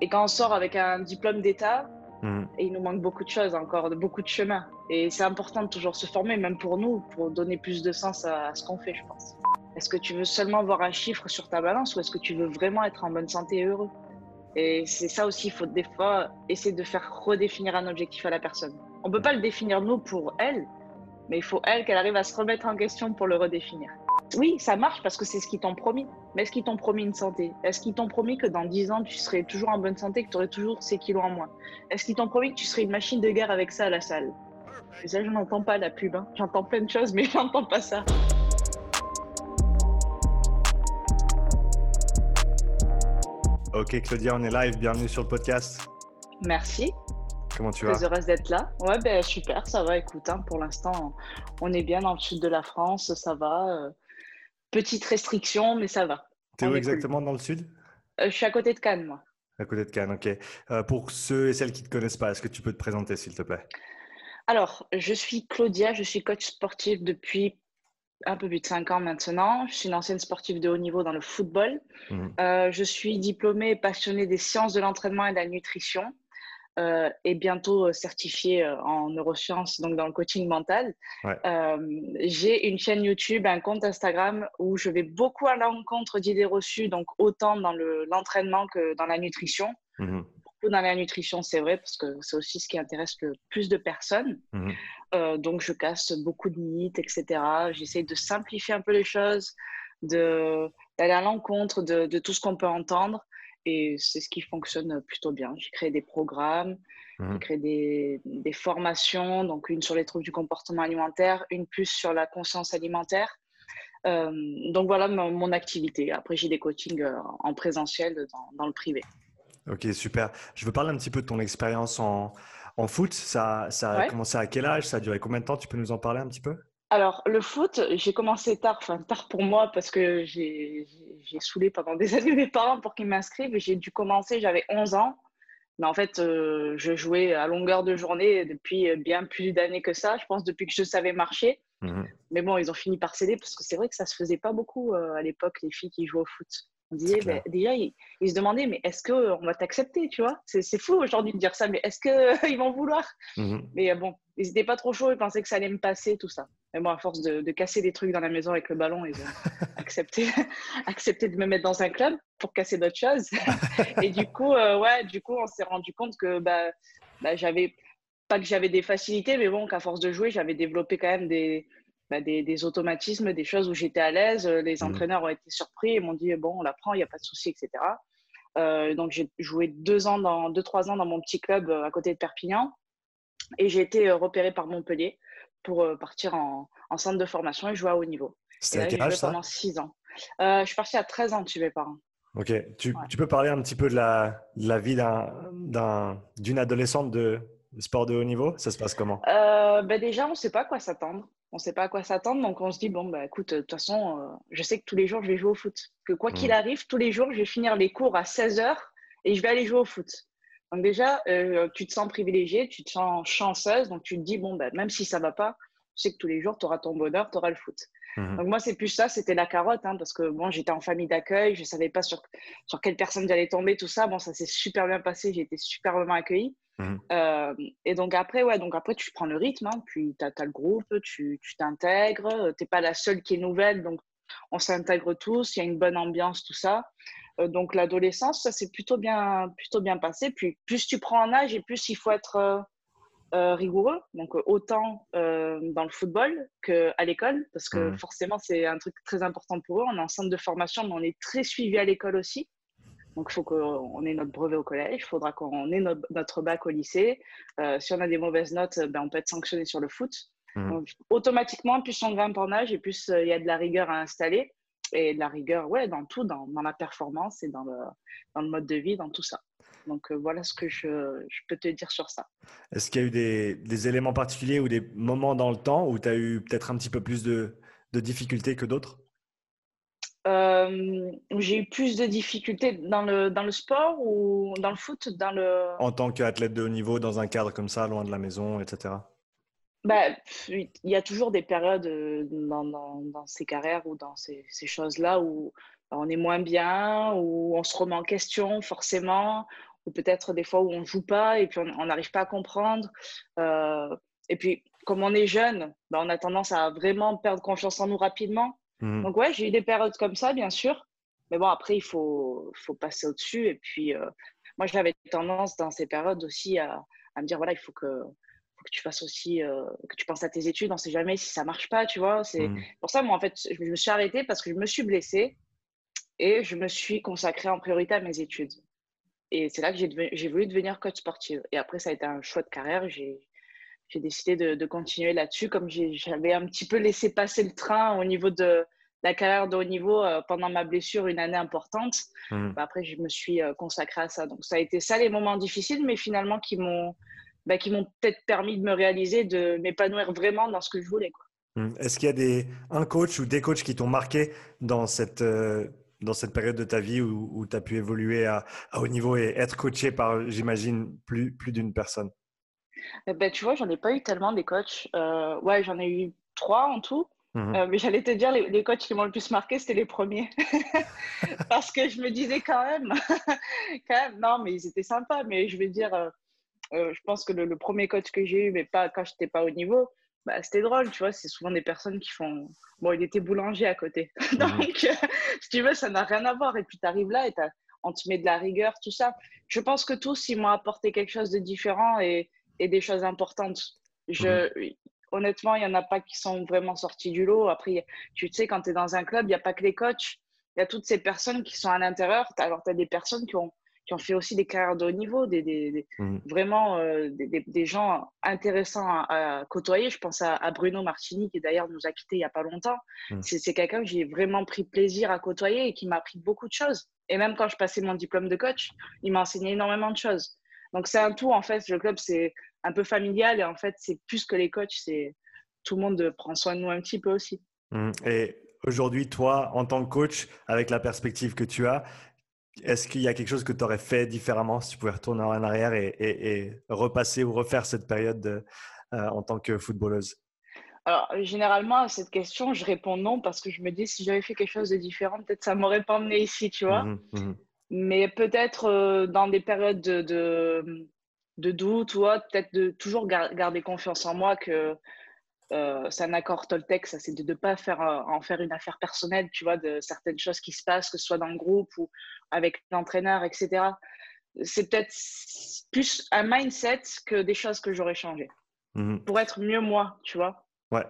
Et quand on sort avec un diplôme d'État, et il nous manque beaucoup de choses encore, beaucoup de chemin. Et c'est important de toujours se former, même pour nous, pour donner plus de sens à, à ce qu'on fait, je pense. Est-ce que tu veux seulement voir un chiffre sur ta balance ou est-ce que tu veux vraiment être en bonne santé et heureux? Et c'est ça aussi, il faut des fois essayer de faire redéfinir un objectif à la personne. On peut pas le définir nous pour elle, mais il faut elle qu'elle arrive à se remettre en question pour le redéfinir. Oui, ça marche parce que c'est ce qu'ils t'ont promis. Mais est-ce qu'ils t'ont promis une santé? Est-ce qu'ils t'ont promis que dans 10 ans, tu serais toujours en bonne santé, que tu aurais toujours ces kilos en moins? Est-ce qu'ils t'ont promis que tu serais une machine de guerre avec ça à la salle? Et ça, je n'entends pas la pub. hein. J'entends plein de choses, mais je n'entends pas ça. Ok Claudia, on est live, bienvenue sur le podcast. Merci, Comment tu vas? très heureuse d'être là. Ouais, ben super, ça va. Écoute, hein, pour l'instant, on est bien dans le sud de la France, ça va. euh, petite restriction, mais ça va. T'es où exactement dans le sud? Euh, je suis à côté de Cannes, moi. À côté de Cannes, ok. Euh, pour ceux et celles qui ne te connaissent pas, est-ce que tu peux te présenter s'il te plaît? Alors, je suis Claudia, je suis coach sportif depuis un peu plus de 5 ans maintenant. Je suis une ancienne sportive de haut niveau dans le football. Mhm. Euh, je suis diplômée et passionnée des sciences de l'entraînement et de la nutrition euh, et bientôt euh, certifiée euh, en neurosciences, donc dans le coaching mental. Ouais. Euh, J'ai une chaîne YouTube, un compte Instagram où je vais beaucoup à l'encontre d'idées reçues, donc autant dans le- l'entraînement que dans la nutrition. Mhm. Beaucoup dans la nutrition, c'est vrai, parce que c'est aussi ce qui intéresse le plus de personnes. Euh, donc, je casse beaucoup de mythes, etc. J'essaie de simplifier un peu les choses, de- d'aller à l'encontre de, de tout ce qu'on peut entendre. Et c'est ce qui fonctionne plutôt bien. J'ai créé des programmes, Mhm. j'ai créé des, des formations, donc une sur les troubles du comportement alimentaire, une plus sur la conscience alimentaire. Euh, donc voilà mon, mon activité. Après, j'ai des coachings euh, en présentiel dans, dans le privé. Ok, super. Je veux parler un petit peu de ton expérience en, en foot. Ça, ça a Ouais. commencé à quel âge? Ça a duré combien de temps? Tu peux nous en parler un petit peu? Alors, le foot, j'ai commencé tard, enfin tard pour moi parce que j'ai saoulé pendant des années mes parents pour qu'ils m'inscrivent. J'ai dû commencer, j'avais 11 ans. Mais en fait, euh, je jouais à longueur de journée depuis bien plus d'années que ça. Je pense depuis que je savais marcher. Mhm. Mais bon, ils ont fini par céder parce que c'est vrai que ça se faisait pas beaucoup euh, à l'époque, les filles qui jouaient au foot. On disait, ben, déjà, ils, ils se demandaient, mais est-ce qu'on va t'accepter, tu vois? C'est c'est fou aujourd'hui de dire ça, mais est-ce qu'ils vont vouloir? Mhm. mais euh, bon, ils n'étaient pas trop chauds, ils pensaient que ça allait me passer, tout ça. Mais bon, à force de, de casser des trucs dans la maison avec le ballon, ils ont accepté, accepté de me mettre dans un club pour casser d'autres choses. Et du coup, euh, ouais, du coup, on s'est rendu compte que bah, bah, j'avais, pas que j'avais des facilités, mais bon, qu'à force de jouer, j'avais développé quand même des, bah, des, des automatismes, des choses où j'étais à l'aise. Les Mhm. entraîneurs ont été surpris et m'ont dit, bon, on l'apprend, il n'y a pas de souci, etc. Euh, donc, j'ai joué deux ans, dans, deux, trois ans dans mon petit club euh, à côté de Perpignan. Et j'ai été repérée par Montpellier pour euh, partir en, en centre de formation et jouer à haut niveau. C'était à quel âge ça pendant six ans. Euh, je suis partie à 13 ans chez mes parents. Ok, tu, Ouais. tu peux parler un petit peu de la, de la vie d'un- d'un- d'une adolescente de de sport de haut niveau? Ça se passe comment? Euh, ben déjà, on ne sait pas à quoi s'attendre. On ne sait pas à quoi s'attendre, donc on se dit, bon, bah, écoute, de toute façon, euh, je sais que tous les jours, je vais jouer au foot. Que quoi qu'il Mhm. arrive, tous les jours, je vais finir les cours à 16h et je vais aller jouer au foot. Donc déjà, euh, tu te sens privilégiée, tu te sens chanceuse, donc tu te dis, bon, bah, même si ça ne va pas, tu sais que tous les jours, tu auras ton bonheur, tu auras le foot. Mhm. Donc moi, c'est plus ça, c'était la carotte, hein, parce que bon, j'étais en famille d'accueil, je ne savais pas sur, sur quelle personne j'allais tomber, tout ça. Bon, ça s'est super bien passé, j'ai été superbement accueillie. Mhm. Euh, et donc après, ouais, donc après, tu prends le rythme, hein, puis tu as, le groupe, tu tu t'intègres, tu n'es pas la seule qui est nouvelle, donc on s'intègre tous, il y a une bonne ambiance, tout ça. Euh, donc l'adolescence, ça s'est plutôt bien, plutôt bien passé. Puis plus tu prends en âge et plus il faut être euh, euh, rigoureux, donc autant dans le football qu'à l'école, parce que Mhm. forcément c'est un truc très important pour eux. On est en centre de formation, mais on est très suivi à l'école aussi. Donc il faut qu'on ait notre brevet au collège, il faudra qu'on ait notre, bac au lycée. Euh, si on a des mauvaises notes, ben, on peut être sanctionné sur le foot. Mhm. Donc, automatiquement, plus on grimpe en âge et plus euh, il y a de la rigueur à installer. Et de la rigueur, ouais, dans tout, dans, dans la performance et dans le, dans le mode de vie, dans tout ça. Donc euh, voilà ce que je, je peux te dire sur ça. Est-ce qu'il y a eu des, des éléments particuliers ou des moments dans le temps où tu as eu peut-être un petit peu plus de, de difficultés que d'autres? Euh, j'ai eu plus de difficultés dans le, dans le sport ou dans le foot dans le... En tant qu'athlète de haut niveau, dans un cadre comme ça, loin de la maison, etc. Bah, Il y a toujours des périodes euh, dans, dans, dans ces carrières ou dans ces, ces choses-là où on est moins bien, où on se remet en question forcément, ou peut-être des fois où on ne joue pas et puis on n'arrive pas à comprendre. et puis, comme on est jeune, ben, on a tendance à vraiment perdre confiance en nous rapidement. Mmh. Donc, ouais, j'ai eu des périodes comme ça, bien sûr. Mais bon, après, il faut, faut passer au-dessus. Et puis, moi, j'avais tendance dans ces périodes aussi à, à me dire voilà, il faut que, que tu fasses aussi, euh, que tu penses à tes études. On ne sait jamais si ça marche pas, tu vois. C'est mmh. pour ça, moi, en fait, je me suis arrêtée parce que je me suis blessée et je me suis consacrée en priorité à mes études. Et c'est là que j'ai voulu devenir coach sportive. Et après, ça a été un choix de carrière. J'ai décidé de, de continuer là-dessus, comme j'avais un petit peu laissé passer le train au niveau de la carrière de haut niveau euh, pendant ma blessure, une année importante. Mmh. Bah, après, je me suis euh, consacrée à ça. Donc, ça a été ça les moments difficiles, mais finalement qui m'ont bah, qui m'ont peut-être permis de me réaliser, de m'épanouir vraiment dans ce que je voulais. Mmh. Est-ce qu'il y a des, un coach ou des coachs qui t'ont marqué dans cette, euh, dans cette période de ta vie où, tu as pu évoluer à, haut niveau et être coaché par, j'imagine, plus, plus d'une personne? Eh ben, Tu vois, j'en ai pas eu tellement des coachs. ouais, j'en ai eu trois en tout. Mmh euh, mais j'allais te dire, les, coachs qui m'ont le plus marqué, c'était les premiers. Parce que je me disais quand même, quand même, non, mais ils étaient sympas. Mais je veux dire, euh, je pense que le, premier coach que j'ai eu, mais pas quand je n'étais pas au niveau, bah, c'était drôle, tu vois. C'est souvent des personnes qui font. Bon, il était boulanger à côté. Donc, si tu veux, ça n'a rien à voir. Et puis, tu arrives là et on te met de la rigueur, tout ça. Je pense que tous, ils m'ont apporté quelque chose de différent et, et des choses importantes. Je, mmh honnêtement, il n'y en a pas qui sont vraiment sortis du lot. Après, tu sais, quand tu es dans un club, il n'y a pas que les coachs. Il y a toutes ces personnes qui sont à l'intérieur. Alors, tu as des personnes qui ont, qui ont fait aussi des carrières de haut niveau, des, des, mmh. vraiment euh, des, des, gens intéressants à, côtoyer. Je pense à, Bruno Martini, qui d'ailleurs nous a quittés il n'y a pas longtemps. Mmh. C'est quelqu'un que j'ai vraiment pris plaisir à côtoyer et qui m'a appris beaucoup de choses. Et même quand je passais mon diplôme de coach, il m'a enseigné énormément de choses. Donc, c'est un tout, en fait. Le club, c'est un peu familial et en fait, c'est plus que les coachs, c'est tout le monde prend soin de nous un petit peu aussi. Mmh. Et aujourd'hui, toi, en tant que coach, avec la perspective que tu as, est-ce qu'il y a quelque chose que tu aurais fait différemment si tu pouvais retourner en arrière et, repasser ou refaire cette période euh, en tant que footballeuse? Alors, généralement, à cette question, je réponds non parce que je me dis si j'avais fait quelque chose de différent, peut-être ça m'aurait pas emmené ici, tu vois. Mmh mmh Mais peut-être euh, dans des périodes de, de doute ou peut-être de toujours garder confiance en moi que euh, c'est un accord Toltec, ça c'est de ne pas faire, euh, en faire une affaire personnelle, tu vois, de certaines choses qui se passent, que ce soit dans le groupe ou avec l'entraîneur, etc. C'est peut-être plus un mindset que des choses que j'aurais changées mmh pour être mieux moi, tu vois. Ouais.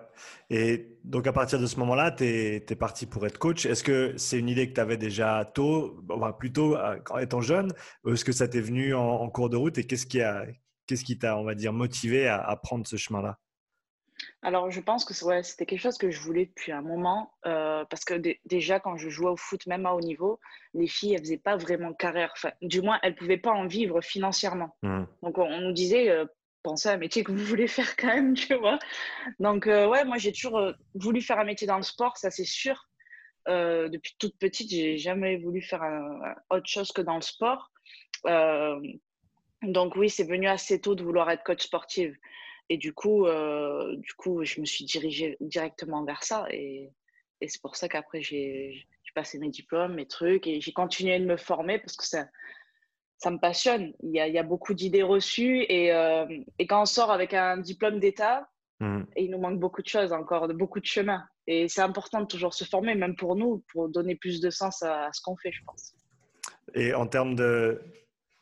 Et donc, à partir de ce moment-là, tu es, parti pour être coach. Est-ce que c'est une idée que tu avais déjà tôt, enfin, plutôt en étant jeune ou Est-ce que ça t'est venu en, cours de route Et qu'est-ce qui a, qu'est-ce qui t'a, on va dire, motivé à, prendre ce chemin-là? Alors, je pense que ouais, c'était quelque chose que je voulais depuis un moment, euh, parce que déjà, quand je jouais au foot, même à haut niveau, les filles, elles faisaient pas vraiment carrière. Enfin, du moins, elles pouvaient pas en vivre financièrement. Mmh. Donc, on, nous disait, euh, pensez à un métier que vous voulez faire quand même, tu vois. Donc, euh, ouais, moi, j'ai toujours voulu faire un métier dans le sport, ça c'est sûr. Depuis toute petite, j'ai jamais voulu faire autre chose que dans le sport. donc, oui, c'est venu assez tôt de vouloir être coach sportive. Et du coup, du coup je me suis dirigée directement vers ça. Et, et c'est pour ça qu'après, j'ai passé mes diplômes, mes trucs, et j'ai continué de me former parce que ça ça me passionne. Il y a, il y a beaucoup d'idées reçues et, euh, et, quand on sort avec un diplôme d'État, mmh. il nous manque beaucoup de choses encore, beaucoup de chemin. Et c'est important de toujours se former, même pour nous, pour donner plus de sens à, ce qu'on fait, je pense. Et en termes de,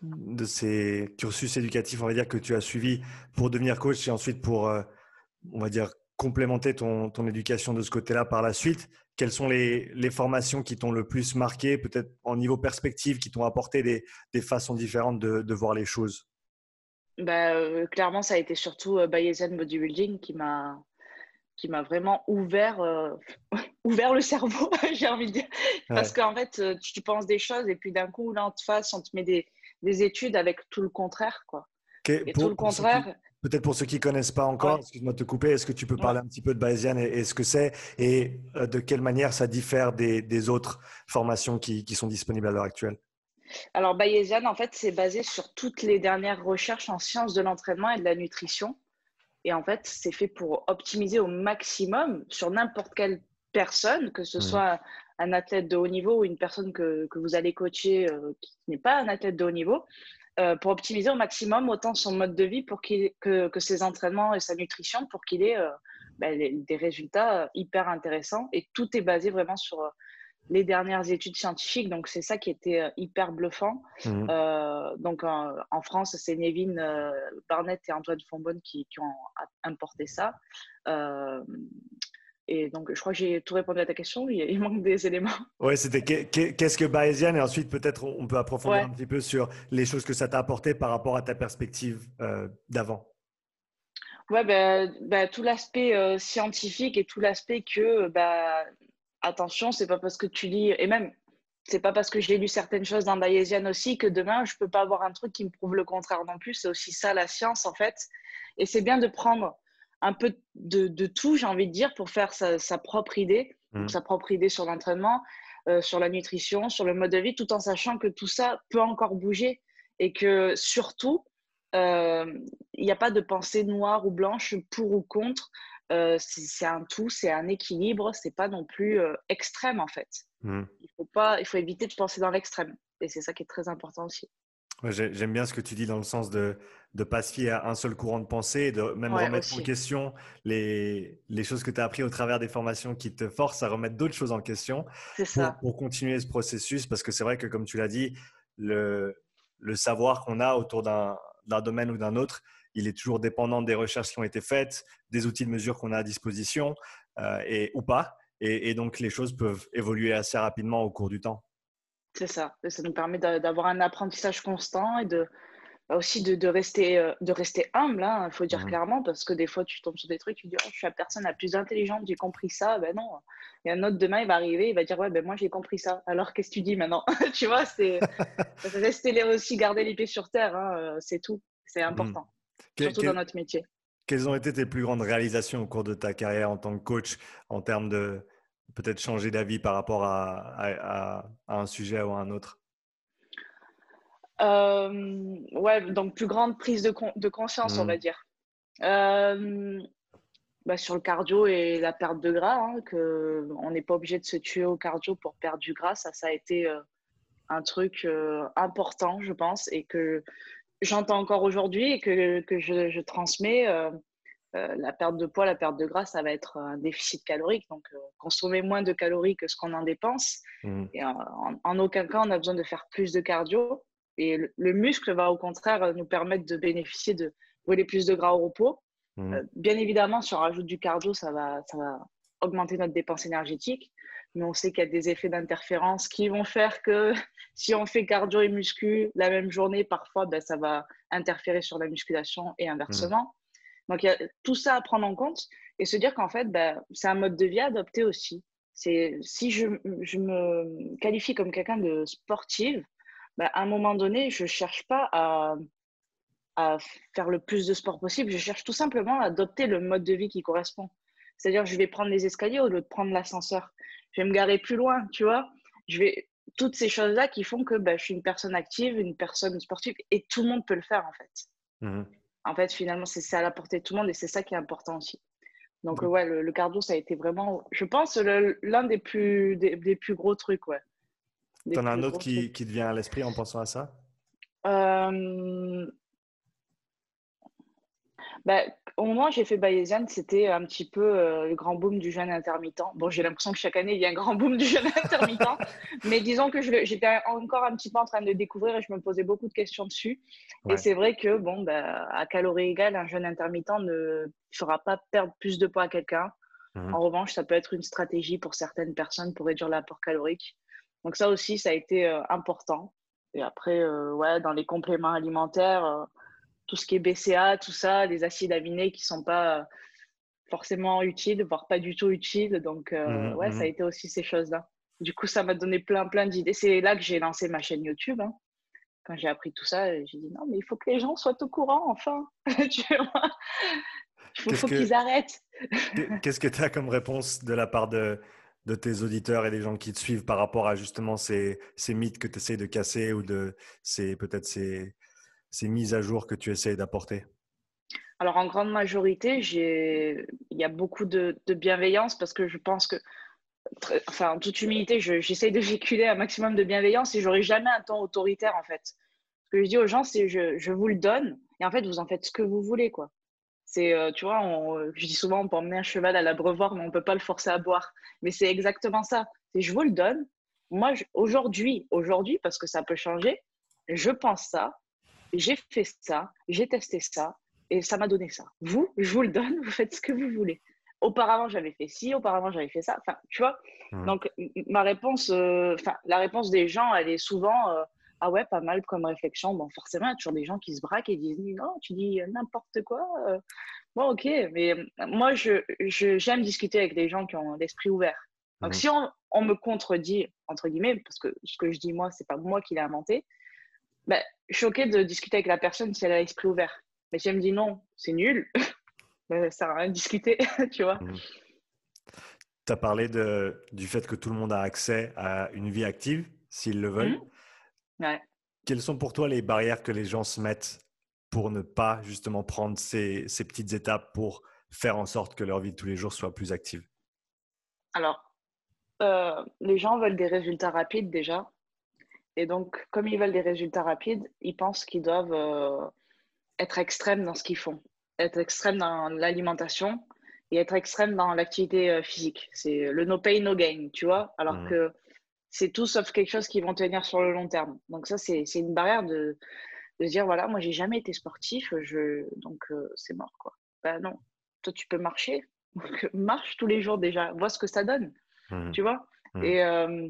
de ces cursus éducatifs, on va dire, que tu as suivis pour devenir coach et ensuite pour, euh, on va dire, complémenter ton, ton éducation de ce côté-là par la suite, quelles sont les, les formations qui t'ont le plus marqué, peut-être en niveau perspective, qui t'ont apporté des, des, façons différentes de, de, voir les choses? Bah, euh, Clairement, ça a été surtout euh, Bayesian Bodybuilding qui m'a qui m'a vraiment ouvert, euh, ouvert le cerveau, j'ai envie de dire. Parce qu'en fait, tu penses des choses et puis d'un coup, là, en face, on te met des, des études avec tout le contraire. Quoi. et tout le contraire. Peut-être pour ceux qui ne connaissent pas encore, excuse-moi de te couper, est-ce que tu peux parler un petit peu de Bayesian et, ce que c'est et euh, de quelle manière ça diffère des, autres formations qui, sont disponibles à l'heure actuelle? Alors Bayesian, en fait, c'est basé sur toutes les dernières recherches en sciences de l'entraînement et de la nutrition. Et en fait, c'est fait pour optimiser au maximum sur n'importe quelle personne, que ce mmh. soit un athlète de haut niveau ou une personne que, vous allez coacher euh, qui n'est pas un athlète de haut niveau pour optimiser au maximum autant son mode de vie pour qu'il, que, que, ses entraînements et sa nutrition pour qu'il ait ben, des résultats hyper intéressants. Et tout est basé vraiment sur les dernières études scientifiques. Donc, c'est ça qui était euh, hyper bluffant. Mmh. Euh, donc, en, France, c'est Nevin euh, Barnett et Antoine Fonbonne qui, qui, ont importé ça. Et donc, je crois que j'ai tout répondu à ta question. Il, manque des éléments. Oui, c'était qu'est-ce que Bayesian? Et ensuite, peut-être, on peut approfondir un petit peu sur les choses que ça t'a apporté par rapport à ta perspective d'avant. Ouais, ben, ben, tout l'aspect scientifique et tout l'aspect que ben, attention, c'est pas parce que tu lis, et même, c'est pas parce que j'ai lu certaines choses dans Bayesian aussi que demain, je peux pas avoir un truc qui me prouve le contraire non plus. C'est aussi ça la science, en fait. Et c'est bien de prendre un peu de, tout, j'ai envie de dire, pour faire sa, propre idée, mmh. sa propre idée sur l'entraînement, euh, sur la nutrition, sur le mode de vie, tout en sachant que tout ça peut encore bouger et que surtout, euh, il n'y a pas de pensée noire ou blanche pour ou contre. Euh, c'est un tout, c'est un équilibre, c'est pas non plus euh, extrême en fait. Mmh. Il faut pas, il faut éviter de penser dans l'extrême, et c'est ça qui est très important aussi. J'aime bien ce que tu dis dans le sens de ne pas se fier à un seul courant de pensée et de même remettre en question les, les choses que tu as appris au travers des formations qui te forcent à remettre d'autres choses en question pour, ça. pour continuer ce processus. Parce que c'est vrai que, comme tu l'as dit, le, le savoir qu'on a autour d'un domaine ou d'un autre, il est toujours dépendant des recherches qui ont été faites, des outils de mesure qu'on a à disposition euh, et, ou pas. Et, donc, les choses peuvent évoluer assez rapidement au cours du temps. C'est ça. Ça nous permet d'avoir un apprentissage constant et de, bah, aussi de, rester, euh, de rester humble, il hein, faut dire mmh. clairement, parce que des fois, tu tombes sur des trucs, tu dis, oh, je suis la personne la plus intelligente, j'ai compris ça. Ben non. Et un autre demain, il va arriver, il va dire, ouais, ben moi, j'ai compris ça. Alors, qu'est-ce que tu dis maintenant? Tu vois, c'est rester aussi, garder les pieds sur terre, hein, euh, c'est tout. C'est mmh. important surtout dans notre métier. Quelles ont été tes plus grandes réalisations au cours de ta carrière en tant que coach en termes de peut-être changer d'avis par rapport à, un sujet ou à un autre? Euh, Ouais, donc plus grande prise de, de conscience, on mmh. va dire. Euh, bah, sur le cardio et la perte de gras, hein, que on n'est pas obligé de se tuer au cardio pour perdre du gras, ça, ça a été euh, un truc important, je pense, et que j'entends encore aujourd'hui et que, que je, je, transmets, euh, euh, la perte de poids, la perte de gras, ça va être un déficit calorique. Donc, euh, consommer moins de calories que ce qu'on en dépense. Mmh. Et en, aucun cas, on a besoin de faire plus de cardio. Et le, muscle va au contraire nous permettre de bénéficier de brûler plus de gras au repos. Mmh. bien évidemment, si on rajoute du cardio, ça va, ça va augmenter notre dépense énergétique mais on sait qu'il y a des effets d'interférence qui vont faire que si on fait cardio et muscu la même journée, parfois, ben, ça va interférer sur la musculation et inversement. Mmh. Donc, il y a tout ça à prendre en compte et se dire qu'en fait, ben, c'est un mode de vie à adopter aussi. Si je, me qualifie comme quelqu'un de sportive, ben, à un moment donné, je ne cherche pas à, faire le plus de sport possible. Je cherche tout simplement à adopter le mode de vie qui correspond. C'est-à-dire, je vais prendre les escaliers au lieu de prendre l'ascenseur je vais me garer plus loin, tu vois. Je vais toutes ces choses-là qui font que bah, je suis une personne active, une personne sportive, et tout le monde peut le faire en fait. Mmh en fait, finalement, c'est à la portée de tout le monde et c'est ça qui est important aussi. Donc, ouais, le, cardio, ça a été vraiment, je pense, l'un des plus, des, plus gros trucs, ouais. T'en as un autre qui, qui, te vient à l'esprit en pensant à ça? Euh, bah, au moment où j'ai fait Bayesian, c'était un petit peu euh, le grand boom du jeûne intermittent. Bon, j'ai l'impression que chaque année, il y a un grand boom du jeûne intermittent. mais disons que j'étais encore un petit peu en train de découvrir et je me posais beaucoup de questions dessus. Et c'est vrai que, bon, bah, à calories égales, un jeûne intermittent ne fera pas perdre plus de poids à quelqu'un. Mmh. En revanche, ça peut être une stratégie pour certaines personnes pour réduire l'apport calorique. Donc ça aussi, ça a été euh, important. Et après, euh, ouais, dans les compléments alimentaires tout ce qui est BCA, tout ça, les acides aminés qui sont pas forcément utiles, voire pas du tout utiles. Donc, euh, mmh ouais, ça a été aussi ces choses-là. Du coup, ça m'a donné plein, plein d'idées. C'est là que j'ai lancé ma chaîne YouTube. Hein. Quand j'ai appris tout ça, j'ai dit non, mais il faut que les gens soient au courant, enfin. Il faut, qu'ils arrêtent. Qu'est-ce que tu as comme réponse de la part de, de tes auditeurs et des gens qui te suivent par rapport à justement ces, ces mythes que tu essaies de casser ou de ces peut-être ces, ces mises à jour que tu essayes d'apporter? Alors, en grande majorité, il y a beaucoup de, bienveillance parce que je pense que, enfin, en toute humilité, j'essaye de véhiculer un maximum de bienveillance et j'aurai jamais un ton autoritaire en fait. que je dis aux gens, c'est je, je vous le donne et en fait, vous en faites ce que vous voulez, quoi. C'est, euh, tu vois, on, je dis souvent, on peut emmener un cheval à l'abreuvoir, mais on ne peut pas le forcer à boire. Mais c'est exactement ça. C'est je vous le donne. Moi, aujourd'hui, aujourd'hui, parce que ça peut changer, je pense ça, j'ai fait ça, j'ai testé ça, et ça m'a donné ça. Vous, je vous le donne, vous faites ce que vous voulez. Auparavant, j'avais fait ci, auparavant, j'avais fait ça. Enfin, tu vois. Mmh. Donc, ma réponse, euh, la réponse des gens, elle est souvent euh, ah ouais, pas mal comme réflexion. Bon, forcément, il y a toujours des gens qui se braquent et disent non, tu dis n'importe quoi. Euh. Bon, ok, mais moi, je, j'aime discuter avec des gens qui ont l'esprit ouvert. Donc, mmh. si on, on, me contredit, entre guillemets, parce que ce que je dis moi, c'est pas moi qui l'ai inventé, suis ok de discuter avec la personne si elle a l'esprit ouvert. Mais si elle me dit non, c'est nul, ben, ça sert à rien de discuter, tu vois. Mmh. Tu as parlé de, du fait que tout le monde a accès à une vie active, s'ils le veulent. Mmh. Ouais. Quelles sont pour toi les barrières que les gens se mettent pour ne pas justement prendre ces, ces petites étapes pour faire en sorte que leur vie de tous les jours soit plus active? Alors, euh, les gens veulent des résultats rapides déjà. Et donc, comme ils veulent des résultats rapides, ils pensent qu'ils doivent euh, être extrêmes dans ce qu'ils font, être extrêmes dans l'alimentation et être extrêmes dans l'activité euh, physique. C'est le no pay, no gain, tu vois, alors mmh. que c'est tout sauf quelque chose qui vont tenir sur le long terme. Donc ça, c'est une barrière de, dire, voilà, moi, j'ai jamais été sportif, je, donc euh, c'est mort, quoi. Ben non, toi, tu peux marcher. marche tous les jours déjà, vois ce que ça donne, mmh. tu vois. Mmh. Et euh,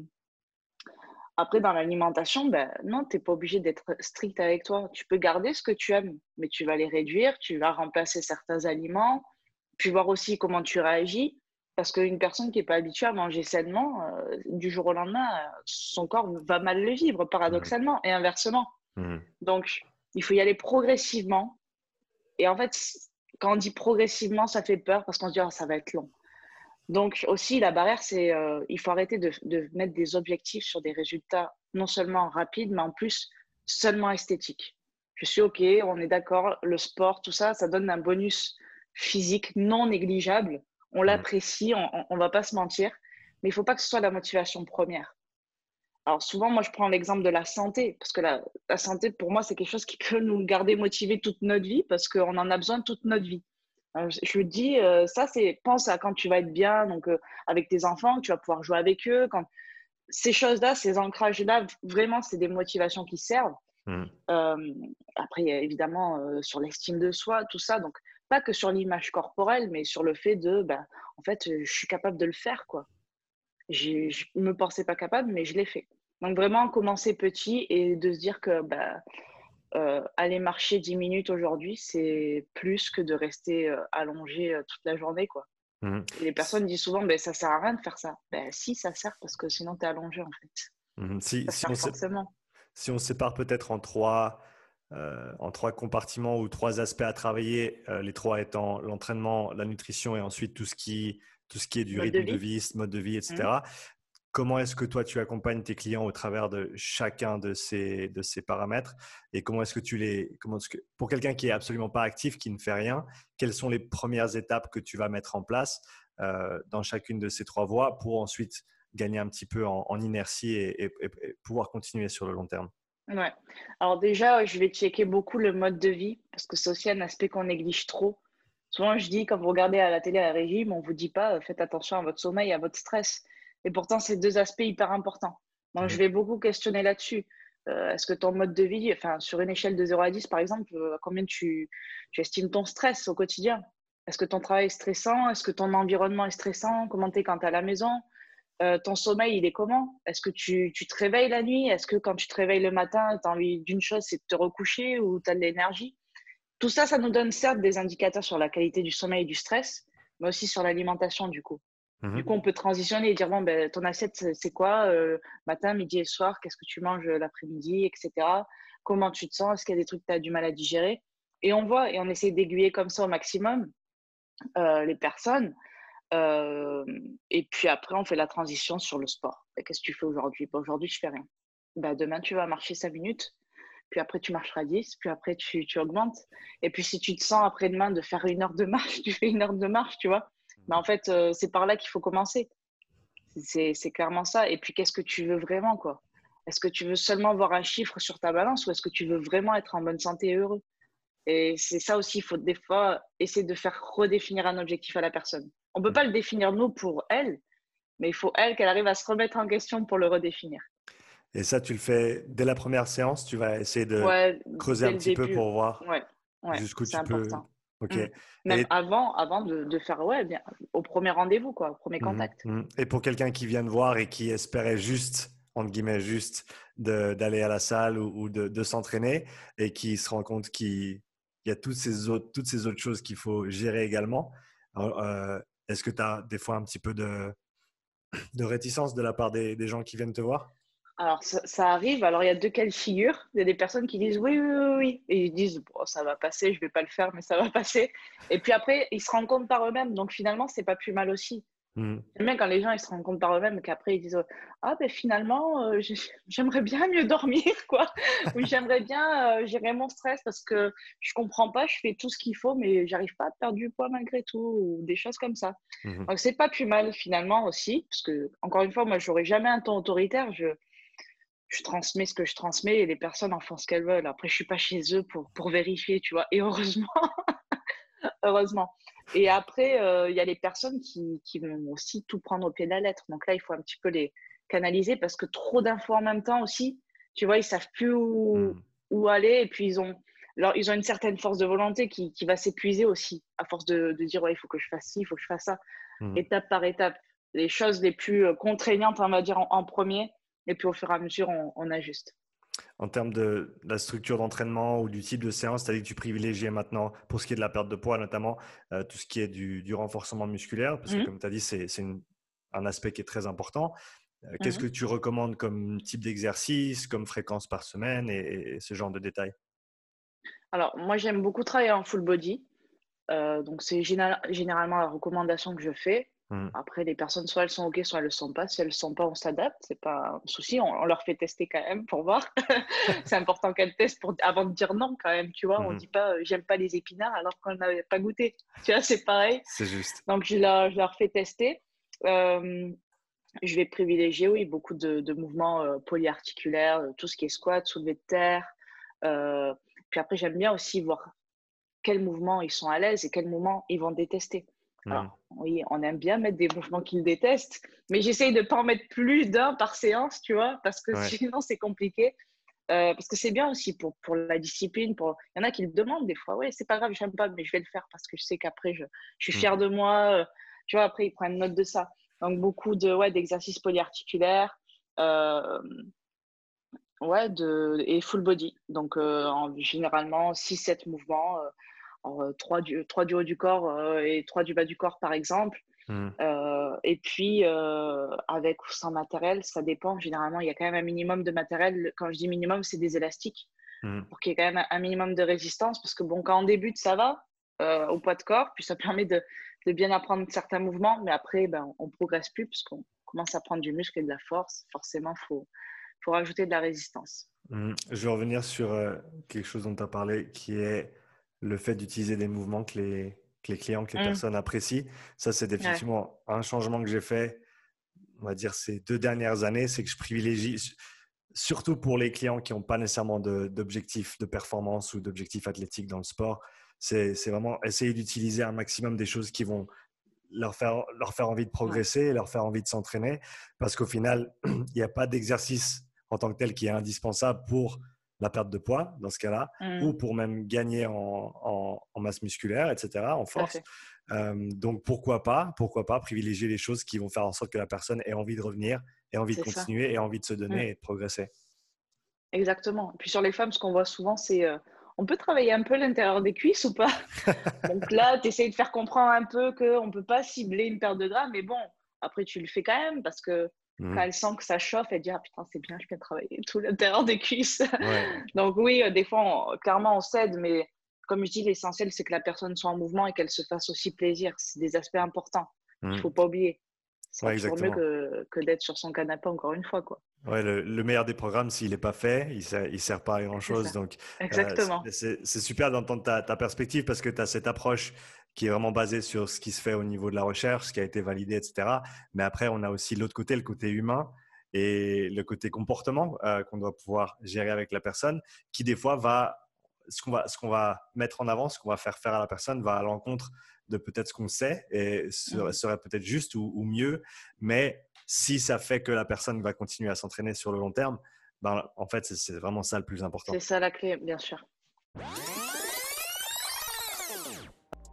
après, dans l'alimentation, ben, non, tu n'es pas obligé d'être strict avec toi. Tu peux garder ce que tu aimes, mais tu vas les réduire, tu vas remplacer certains aliments, puis voir aussi comment tu réagis. Parce qu'une personne qui n'est pas habituée à manger sainement, euh, du jour au lendemain, son corps va mal le vivre, paradoxalement, et inversement. Mmh. Donc, il faut y aller progressivement. Et en fait, quand on dit progressivement, ça fait peur parce qu'on se dit, oh, ça va être long. Donc aussi, la barrière, c'est euh, il faut arrêter de, de, mettre des objectifs sur des résultats non seulement rapides, mais en plus seulement esthétiques. Je suis OK, on est d'accord, le sport, tout ça, ça donne un bonus physique non négligeable. On mmh. l'apprécie, on ne va pas se mentir, mais il ne faut pas que ce soit la motivation première. Alors souvent, moi, je prends l'exemple de la santé, parce que la, la santé, pour moi, c'est quelque chose qui peut nous garder motivés toute notre vie, parce qu'on en a besoin toute notre vie. Euh, je dis, euh, ça, c'est pense à quand tu vas être bien, donc euh, avec tes enfants, tu vas pouvoir jouer avec eux. Quand... Ces choses-là, ces ancrages-là, vraiment, c'est des motivations qui servent. Mmh. après, évidemment, sur l'estime de soi, tout ça. Donc, pas que sur l'image corporelle, mais sur le fait de, ben, en fait, je suis capable de le faire, quoi. Je ne me pensais pas capable, mais je l'ai fait. Donc, vraiment, commencer petit et de se dire que, ben, euh, aller marcher 10 minutes aujourd'hui, c'est plus que de rester euh, allongé euh, toute la journée. Quoi. Mmh. les personnes disent souvent, ben, ça sert à rien de faire ça. Ben, si, ça sert parce que sinon, tu es allongé en fait. Mmh. Si, si, on si, on sépare peut-être en trois, en trois compartiments ou trois aspects à travailler, les trois étant l'entraînement, la nutrition et ensuite tout ce qui, tout ce qui est du rythme de vie. mode de vie, etc. Comment est-ce que toi, tu accompagnes tes clients au travers de chacun de ces, de ces paramètres Et comment est-ce que tu les. Comment que, pour quelqu'un qui est absolument pas actif, qui ne fait rien, quelles sont les premières étapes que tu vas mettre en place euh, dans chacune de ces trois voies pour ensuite gagner un petit peu en, inertie et, pouvoir continuer sur le long terme? Ouais. Alors, déjà, je vais checker beaucoup le mode de vie parce que c'est aussi un aspect qu'on néglige trop. Souvent, je dis, quand vous regardez à la télé un régime, on ne vous dit pas faites attention à votre sommeil, à votre stress. Et pourtant, c'est deux aspects hyper importants. Donc, je vais beaucoup questionner là-dessus. Euh, est-ce que ton mode de vie, enfin, sur une échelle de 0 à 10, par exemple, euh, combien tu, tu, estimes ton stress au quotidien? Est-ce que ton travail est stressant? Est-ce que ton environnement est stressant? Comment tu es quand tu es à la maison? Euh, Ton sommeil, il est comment? Est-ce que tu, tu, te réveilles la nuit? Est-ce que quand tu te réveilles le matin, tu as envie d'une chose, c'est de te recoucher ou tu as de l'énergie? Tout ça, ça nous donne certes des indicateurs sur la qualité du sommeil et du stress, mais aussi sur l'alimentation, du coup. Du mmh coup, on peut transitionner et dire bon, ben, ton assiette, c'est quoi euh, Matin, midi et soir, qu'est-ce que tu manges l'après-midi, etc. Comment tu te sens? Est-ce qu'il y a des trucs que tu as du mal à digérer? Et on voit et on essaie d'aiguiller comme ça au maximum euh, les personnes. Euh, et puis après, on fait la transition sur le sport. Ben, qu'est-ce que tu fais aujourd'hui? Ben, Aujourd'hui, je fais rien. Ben, demain, tu vas marcher 5 minutes. Puis après, tu marcheras 10. Puis après, tu, tu augmentes. Et puis, si tu te sens après-demain de faire une heure de marche, tu fais une heure de marche, tu vois. Mais en fait, euh, c'est par là qu'il faut commencer. C'est clairement ça. Et puis, qu'est-ce que tu veux vraiment, quoi? Est-ce que tu veux seulement voir un chiffre sur ta balance ou est-ce que tu veux vraiment être en bonne santé et heureux? Et c'est ça aussi, il faut des fois essayer de faire redéfinir un objectif à la personne. On ne peut pas le définir nous pour elle, mais il faut elle qu'elle arrive à se remettre en question pour le redéfinire. Et ça, tu le fais dès la première séance? Tu vas essayer de creuser un petit peu pour voir jusqu'où tu peux. Ok. Mm. Même avant, avant de, faire ouais, bien, au premier rendez-vous, quoi, au premier mmh contact. Mmh. Et pour quelqu'un qui vient de voir et qui espérait juste, entre guillemets, juste d'aller à la salle ou, de, s'entraîner et qui se rend compte qu'il y a toutes ces autres, toutes ces autres choses qu'il faut gérer également. Euh, est-ce que tu as des fois un petit peu de, de réticence de la part des gens qui viennent te voir? Alors, ça, arrive. Alors, il y a deux cas de figure. Il y a des personnes qui disent oui, oui, oui, oui. Et ils disent, bon, ça va passer, je ne vais pas le faire, mais ça va passer. Et puis après, ils se rendent compte par eux-mêmes. Donc, finalement, c'est pas plus mal aussi. Mmh. Même quand les gens ils se rendent compte par eux-mêmes qu'après ils disent ah ben finalement euh, j'aimerais bien mieux dormir quoi ou j'aimerais bien euh, gérer mon stress parce que je comprends pas je fais tout ce qu'il faut mais j'arrive pas à perdre du poids malgré tout ou des choses comme ça mmh. donc c'est pas plus mal finalement aussi parce que encore une fois moi j'aurais jamais un ton autoritaire je je transmets ce que je transmets et les personnes en font ce qu'elles veulent. Après, je suis pas chez eux pour, pour vérifier, tu vois. Et heureusement, heureusement. Et après, euh, il y a les personnes qui, qui, vont aussi tout prendre au pied de la lettre. Donc là, il faut un petit peu les canaliser parce que trop d'infos en même temps aussi, tu vois, ils savent plus où, hmm. où aller et puis ils ont, alors, ils ont une certaine force de volonté qui, qui va s'épuiser aussi à force de, de, dire ouais, il faut que je fasse ci, il faut que je fasse ça, hmm. étape par étape. Les choses les plus euh, contraignantes, on va dire, en premier, et puis au fur et à mesure, on, ajuste. En termes de la structure d'entraînement ou du type de séance, tu as dit que tu privilégiais maintenant, pour ce qui est de la perte de poids notamment, euh, tout ce qui est du, renforcement musculaire, parce que mmh. comme tu as dit, c'est un aspect qui est très important. Euh, qu'est-ce mmh que tu recommandes comme type d'exercice, comme fréquence par semaine et, ce genre de détails? Alors, moi, j'aime beaucoup travailler en full body. Euh, donc, c'est généralement la recommandation que je fais. Mmh. Après, les personnes, soit elles sont OK, soit elles ne le sont pas. Si elles ne le sont pas, on s'adapte. Ce n'est pas un souci. On, leur fait tester quand même pour voir. c'est important qu'elles testent pour, avant de dire non quand même. Tu vois, on ne mmh. dit pas j'aime pas les épinards alors qu'on n'avait pas goûté. Tu vois, c'est pareil. C'est juste. Donc, je leur, je leur fais tester. je vais privilégier, oui, beaucoup de, mouvements euh, polyarticulaires, euh, tout ce qui est squat, soulevé de terre. Euh, puis après, j'aime bien aussi voir quels mouvements ils sont à l'aise et quels mouvements ils vont détester. Alors, oui, on aime bien mettre des mouvements qu'ils détestent, mais j'essaye de ne pas en mettre plus d'un par séance, tu vois, parce que sinon c'est compliqué. Euh, parce que c'est bien aussi pour, pour la discipline. Pour... Il y en a qui le demandent des fois. Oui, c'est pas grave, j'aime pas, mais je vais le faire parce que je sais qu'après, je, je, suis fière mmh. de moi. Euh, tu vois, après, ils prennent note de ça. Donc, beaucoup de, ouais, d'exercices polyarticulaires. Euh, ouais, de, et full body. Donc, en, généralement, 6-7 mouvements euh, trois, du, trois du haut du corps euh, et trois du bas du corps, par exemple. Hmm. Euh, et puis, avec ou sans matériel, ça dépend. Généralement, il y a quand même un minimum de matériel. Quand je dis minimum, c'est des élastiques. Hmm. Pour qu'il y ait quand même un minimum de résistance. Parce que, bon, quand on débute, ça va au poids de corps. Puis ça permet de, de bien apprendre certains mouvements. Mais après, ben, on ne progresse plus puisqu'on commence à prendre du muscle et de la force. Forcément, il faut, faut rajouter de la résistance. Hmm. Je vais revenir sur quelque chose dont tu as parlé qui est le fait d'utiliser des mouvements que les, les clients, que les mmh. personnes apprécient. Ça, c'est définitivement un changement que j'ai fait, on va dire, ces deux dernières années. C'est que je privilégie, surtout pour les clients qui n'ont pas nécessairement d'objectifs de, performance ou d'objectifs athlétiques dans le sport, c'est vraiment essayer d'utiliser un maximum des choses qui vont leur faire, leur faire envie de progresser, leur faire envie de s'entraîner. Parce qu'au final, il n'y a pas d'exercice en tant que tel qui est indispensable pour la perte de poids dans ce cas-là, ou mmh. pour même gagner en, masse musculaire, etc., en force. donc pourquoi pas, pourquoi pas privilégier les choses qui vont faire en sorte que la personne ait envie de revenir, ait envie de continuer, ait envie de se donner mmh. et de progresser. Exactement. Et puis sur les femmes, ce qu'on voit souvent, c'est euh, on peut travailler un peu l'intérieur des cuisses ou pas? Donc là, tu essayes de faire comprendre un peu qu'on ne peut pas cibler une perte de gras, mais bon, après tu le fais quand même parce que quand mmh. elle sent que ça chauffe, elle dit Ah putain, c'est bien, je viens travailler tout l'intérieur des cuisses. Donc, oui, euh, des fois, clairement, on cède, mais comme je dis, l'essentiel, c'est que la personne soit en mouvement et qu'elle se fasse aussi plaisir. C'est des aspects importants. Il ne mmh. faut pas oublier. C'est toujours mieux que, que d'être sur son canapé, encore une fois. Quoi. Ouais, le, meilleur des programmes, s'il n'est pas fait, il ne sert, pas à grand-chose. Donc, euh, Exactement. c'est super d'entendre ta, ta, perspective parce que tu as cette approche qui est vraiment basé sur ce qui se fait au niveau de la recherche, ce qui a été validé, etc. Mais après, on a aussi l'autre côté, le côté humain. et le côté comportement qu'on doit pouvoir gérer avec la personne, qui des fois va ce qu'on va, ce qu'on va mettre en avant, ce qu'on va faire faire à la personne va à l'encontre de peut-être ce qu'on sait et serait, serait peut-être juste ou, mieux. Mais si ça fait que la personne va continuer à s'entraîner sur le long terme, ben, en fait, c'est vraiment ça le plus important. C'est ça la clé, bien sûr.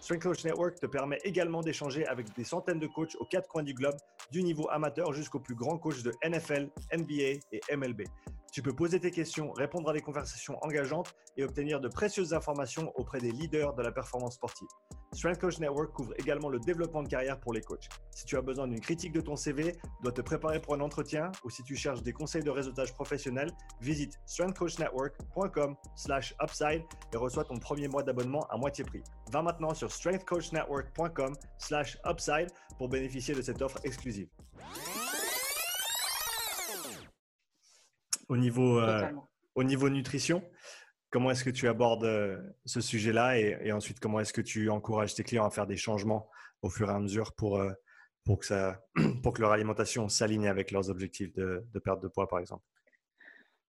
Strength Coach Network te permet également d'échanger avec des centaines de coachs aux quatre coins du globe, du niveau amateur jusqu'aux plus grands coachs de NFL, NBA et MLB. Tu peux poser tes questions, répondre à des conversations engageantes et obtenir de précieuses informations auprès des leaders de la performance sportive. Strength Coach Network couvre également le développement de carrière pour les coachs. Si tu as besoin d'une critique de ton CV, dois te préparer pour un entretien ou si tu cherches des conseils de réseautage professionnel, visite strengthcoachnetwork.com/upside et reçois ton premier mois d'abonnement à moitié prix. Va maintenant sur strengthcoachnetwork.com/upside pour bénéficier de cette offre exclusive. Au niveau, euh, au niveau nutrition, comment est-ce que tu abordes euh, ce sujet-là et, ensuite comment est-ce que tu encourages tes clients à faire des changements au fur et à mesure pour, euh, pour, que, ça, pour que leur alimentation s'aligne avec leurs objectifs de, perte de poids, par exemple?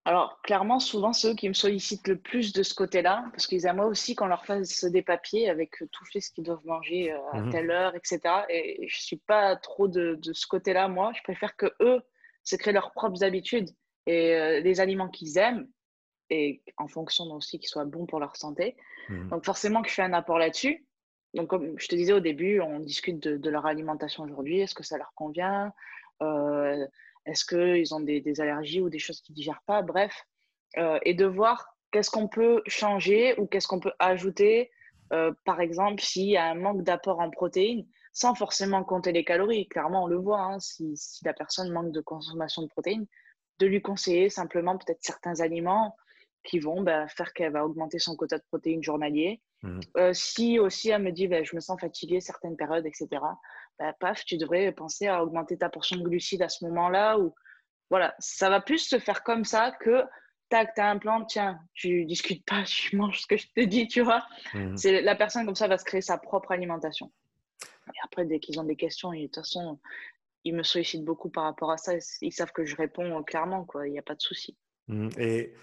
Alors, clairement, souvent, ceux qui me sollicitent le plus de ce côté-là, parce qu'ils aiment aussi qu'on leur fasse des papiers avec tout ce qu'ils doivent manger à mmh telle heure, etc. Et je ne suis pas trop de, de ce côté-là, moi. Je préfère que eux se créent leurs propres habitudes et euh, des aliments qu'ils aiment et en fonction aussi qu'ils soient bons pour leur santé. Mmh. Donc forcément que je fais un apport là-dessus. Donc comme je te disais au début, on discute de, leur alimentation aujourd'hui. Est-ce que ça leur convient? Euh, Est-ce qu'ils ont des, allergies ou des choses qu'ils ne digèrent pas? Bref. Euh, et de voir qu'est-ce qu'on peut changer ou qu'est-ce qu'on peut ajouter. par exemple, s'il y a un manque d'apport en protéines, sans forcément compter les calories. Clairement, on le voit, hein, si, si, la personne manque de consommation de protéines, de lui conseiller simplement peut-être certains aliments qui vont bah, faire qu'elle va augmenter son quota de protéines journalier. Mmh. Euh, si aussi elle me dit bah, je me sens fatiguée certaines périodes, etc., bah, paf, tu devrais penser à augmenter ta portion de glucides à ce moment-là. Ou voilà, ça va plus se faire comme ça que tac, tu as un plan, tiens, tu discutes pas, tu manges ce que je te dis, tu vois. Mmh. C'est la personne comme ça va se créer sa propre alimentation. Et après, dès qu'ils ont des questions, de toute façon, ils me sollicitent beaucoup par rapport à ça. Ils savent que je réponds euh, clairement, quoi. Il n'y a pas de souci. Mmh. Et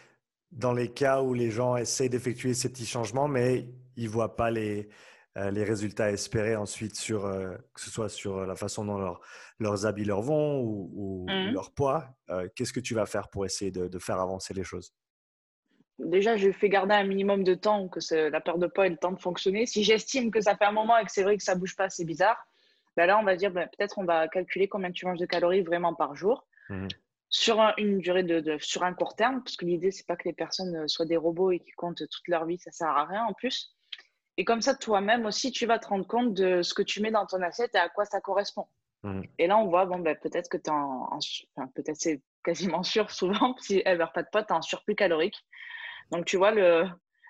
dans les cas où les gens essayent d'effectuer ces petits changements, mais ils ne voient pas les, euh, les résultats espérés ensuite, sur, euh, que ce soit sur la façon dont leurs habits leur vont ou, mmh. leur poids, qu'est-ce que tu vas faire pour essayer de, de, faire avancer les choses? Déjà, je fais garder un minimum de temps que la perte de poids ait le temps de fonctionner. Si j'estime que ça fait un moment et que c'est vrai que ça ne bouge pas, c'est bizarre bah là, on va dire, bah, peut-être on va calculer combien tu manges de calories vraiment par jour. Mmh. Sur une durée de, sur un court terme, parce que l'idée, c'est pas que les personnes euh, soient des robots et qui comptent toute leur vie, ça sert à rien en plus. Et comme ça, toi-même aussi, tu vas te rendre compte de ce que tu mets dans ton assiette et à quoi ça correspond. Mmh. Et là, on voit, bon, ben, peut-être que tu en, enfin, peut-être c'est quasiment sûr souvent, si elle meurt pas de poids, tu es en surplus calorique. Donc, tu vois, le,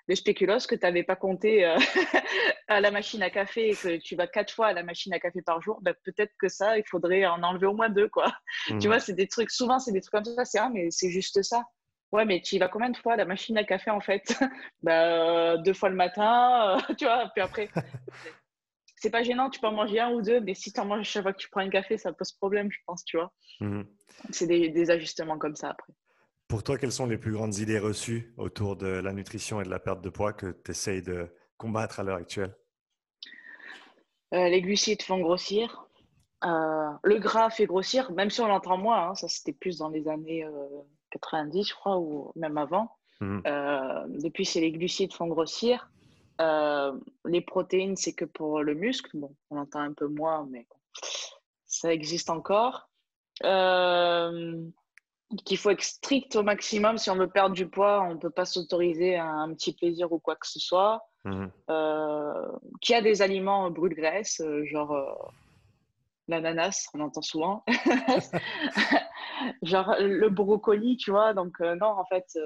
le spéculoos que tu n'avais pas compté euh, à la machine à café et que tu vas quatre fois à la machine à café par jour, bah, peut-être que ça, il faudrait en enlever au moins deux. Quoi. Tu mmh. vois, c'est des trucs, souvent, c'est des trucs comme ça. C'est ah, mais c'est juste ça. Ouais, mais tu y vas combien de fois à la machine à café en fait? Bah, Deux fois le matin, euh, tu vois, puis après. c'est pas gênant, tu peux en manger un ou deux, mais si tu en manges chaque fois que tu prends un café, ça pose problème, je pense, tu vois. Mmh. C'est des, des ajustements comme ça après. Pour toi, quelles sont les plus grandes idées reçues autour de la nutrition et de la perte de poids que tu essayes de combattre à l'heure actuelle? Euh, Les glucides font grossir. Euh, le gras fait grossir, même si on l'entend moins. Hein, ça, c'était plus dans les années 90, euh, je crois, ou même avant. Mmh. depuis, c'est les glucides font grossir. les protéines, c'est que pour le muscle. Bon, on entend un peu moins, mais ça existe encore qu'il faut être strict au maximum. Si on veut perdre du poids, on ne peut pas s'autoriser un, petit plaisir ou quoi que ce soit. Mmh. Euh, qu'il y a des aliments brûle-graisse, euh, genre euh, l'ananas, on entend souvent. genre le brocoli, tu vois. Donc, non, en fait,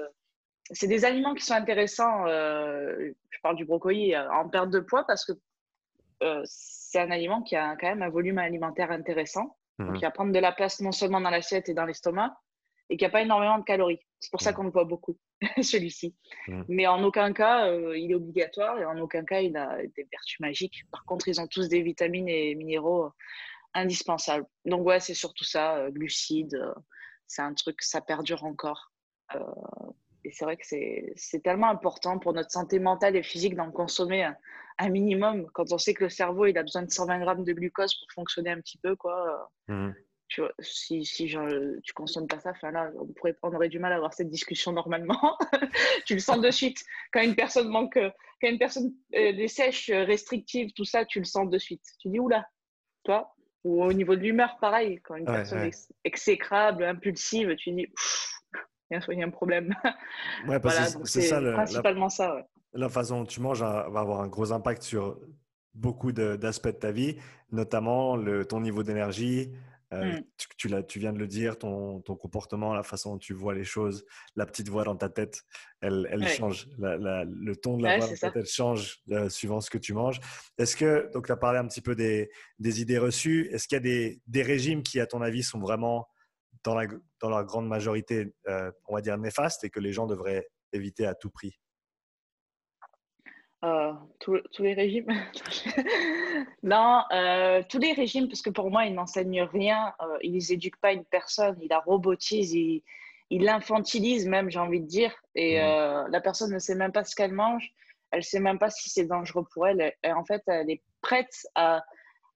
c'est des aliments qui sont intéressants. je parle du brocoli en perte de poids parce que c'est un aliment qui a quand même un volume alimentaire intéressant, mmh. qui va prendre de la place non seulement dans l'assiette et dans l'estomac, et qui n'a pas énormément de calories. C'est pour ça mmh. qu'on le voit beaucoup, celui-ci. Mmh. Mais en aucun cas, euh, il est obligatoire et en aucun cas, il a des vertus magiques. Par contre, ils ont tous des vitamines et minéraux euh, indispensables. Donc, ouais, c'est surtout ça, euh, glucides. c'est un truc, ça perdure encore. et c'est vrai que c'est tellement important pour notre santé mentale et physique d'en consommer un, minimum. Quand on sait que le cerveau, il a besoin de 120 grammes de glucose pour fonctionner un petit peu, quoi. Mmh tu vois, si, si genre, tu consommes pas ça, là, on, pourrait, on aurait du mal à avoir cette discussion normalement. tu le sens de suite. Quand une personne manque, quand une personne euh, des sèches restrictives, tout ça, tu le sens de suite. Tu dis, oula, toi Ou au niveau de l'humeur, pareil. Quand une personne est exécrable, impulsive, tu dis, il y, a un problème. Ouais, parce c'est ça, principalement ça. La façon dont tu manges va avoir un gros impact sur beaucoup d'aspects de, ta vie, notamment le, ton niveau d'énergie, euh, mmh. tu, tu, viens de le dire, ton, ton, comportement, la façon dont tu vois les choses, la petite voix dans ta tête, elle, elle change. le ton de la voix dans ta tête change euh, suivant ce que tu manges. Est-ce que, donc tu as parlé un petit peu des, des idées reçues, est-ce qu'il y a des, des, régimes qui, à ton avis, sont vraiment, dans la, dans leur grande majorité, euh, on va dire, néfastes et que les gens devraient éviter à tout prix? Euh, tous, les régimes Non, euh, tous les régimes, parce que pour moi, ils n'enseignent rien. Euh, ils n'éduquent pas une personne, ils la robotisent, ils l'infantilisent même, j'ai envie de dire. Et la personne ne sait même pas ce qu'elle mange. Elle ne sait même pas si c'est dangereux pour elle. Et, en fait, elle est prête à,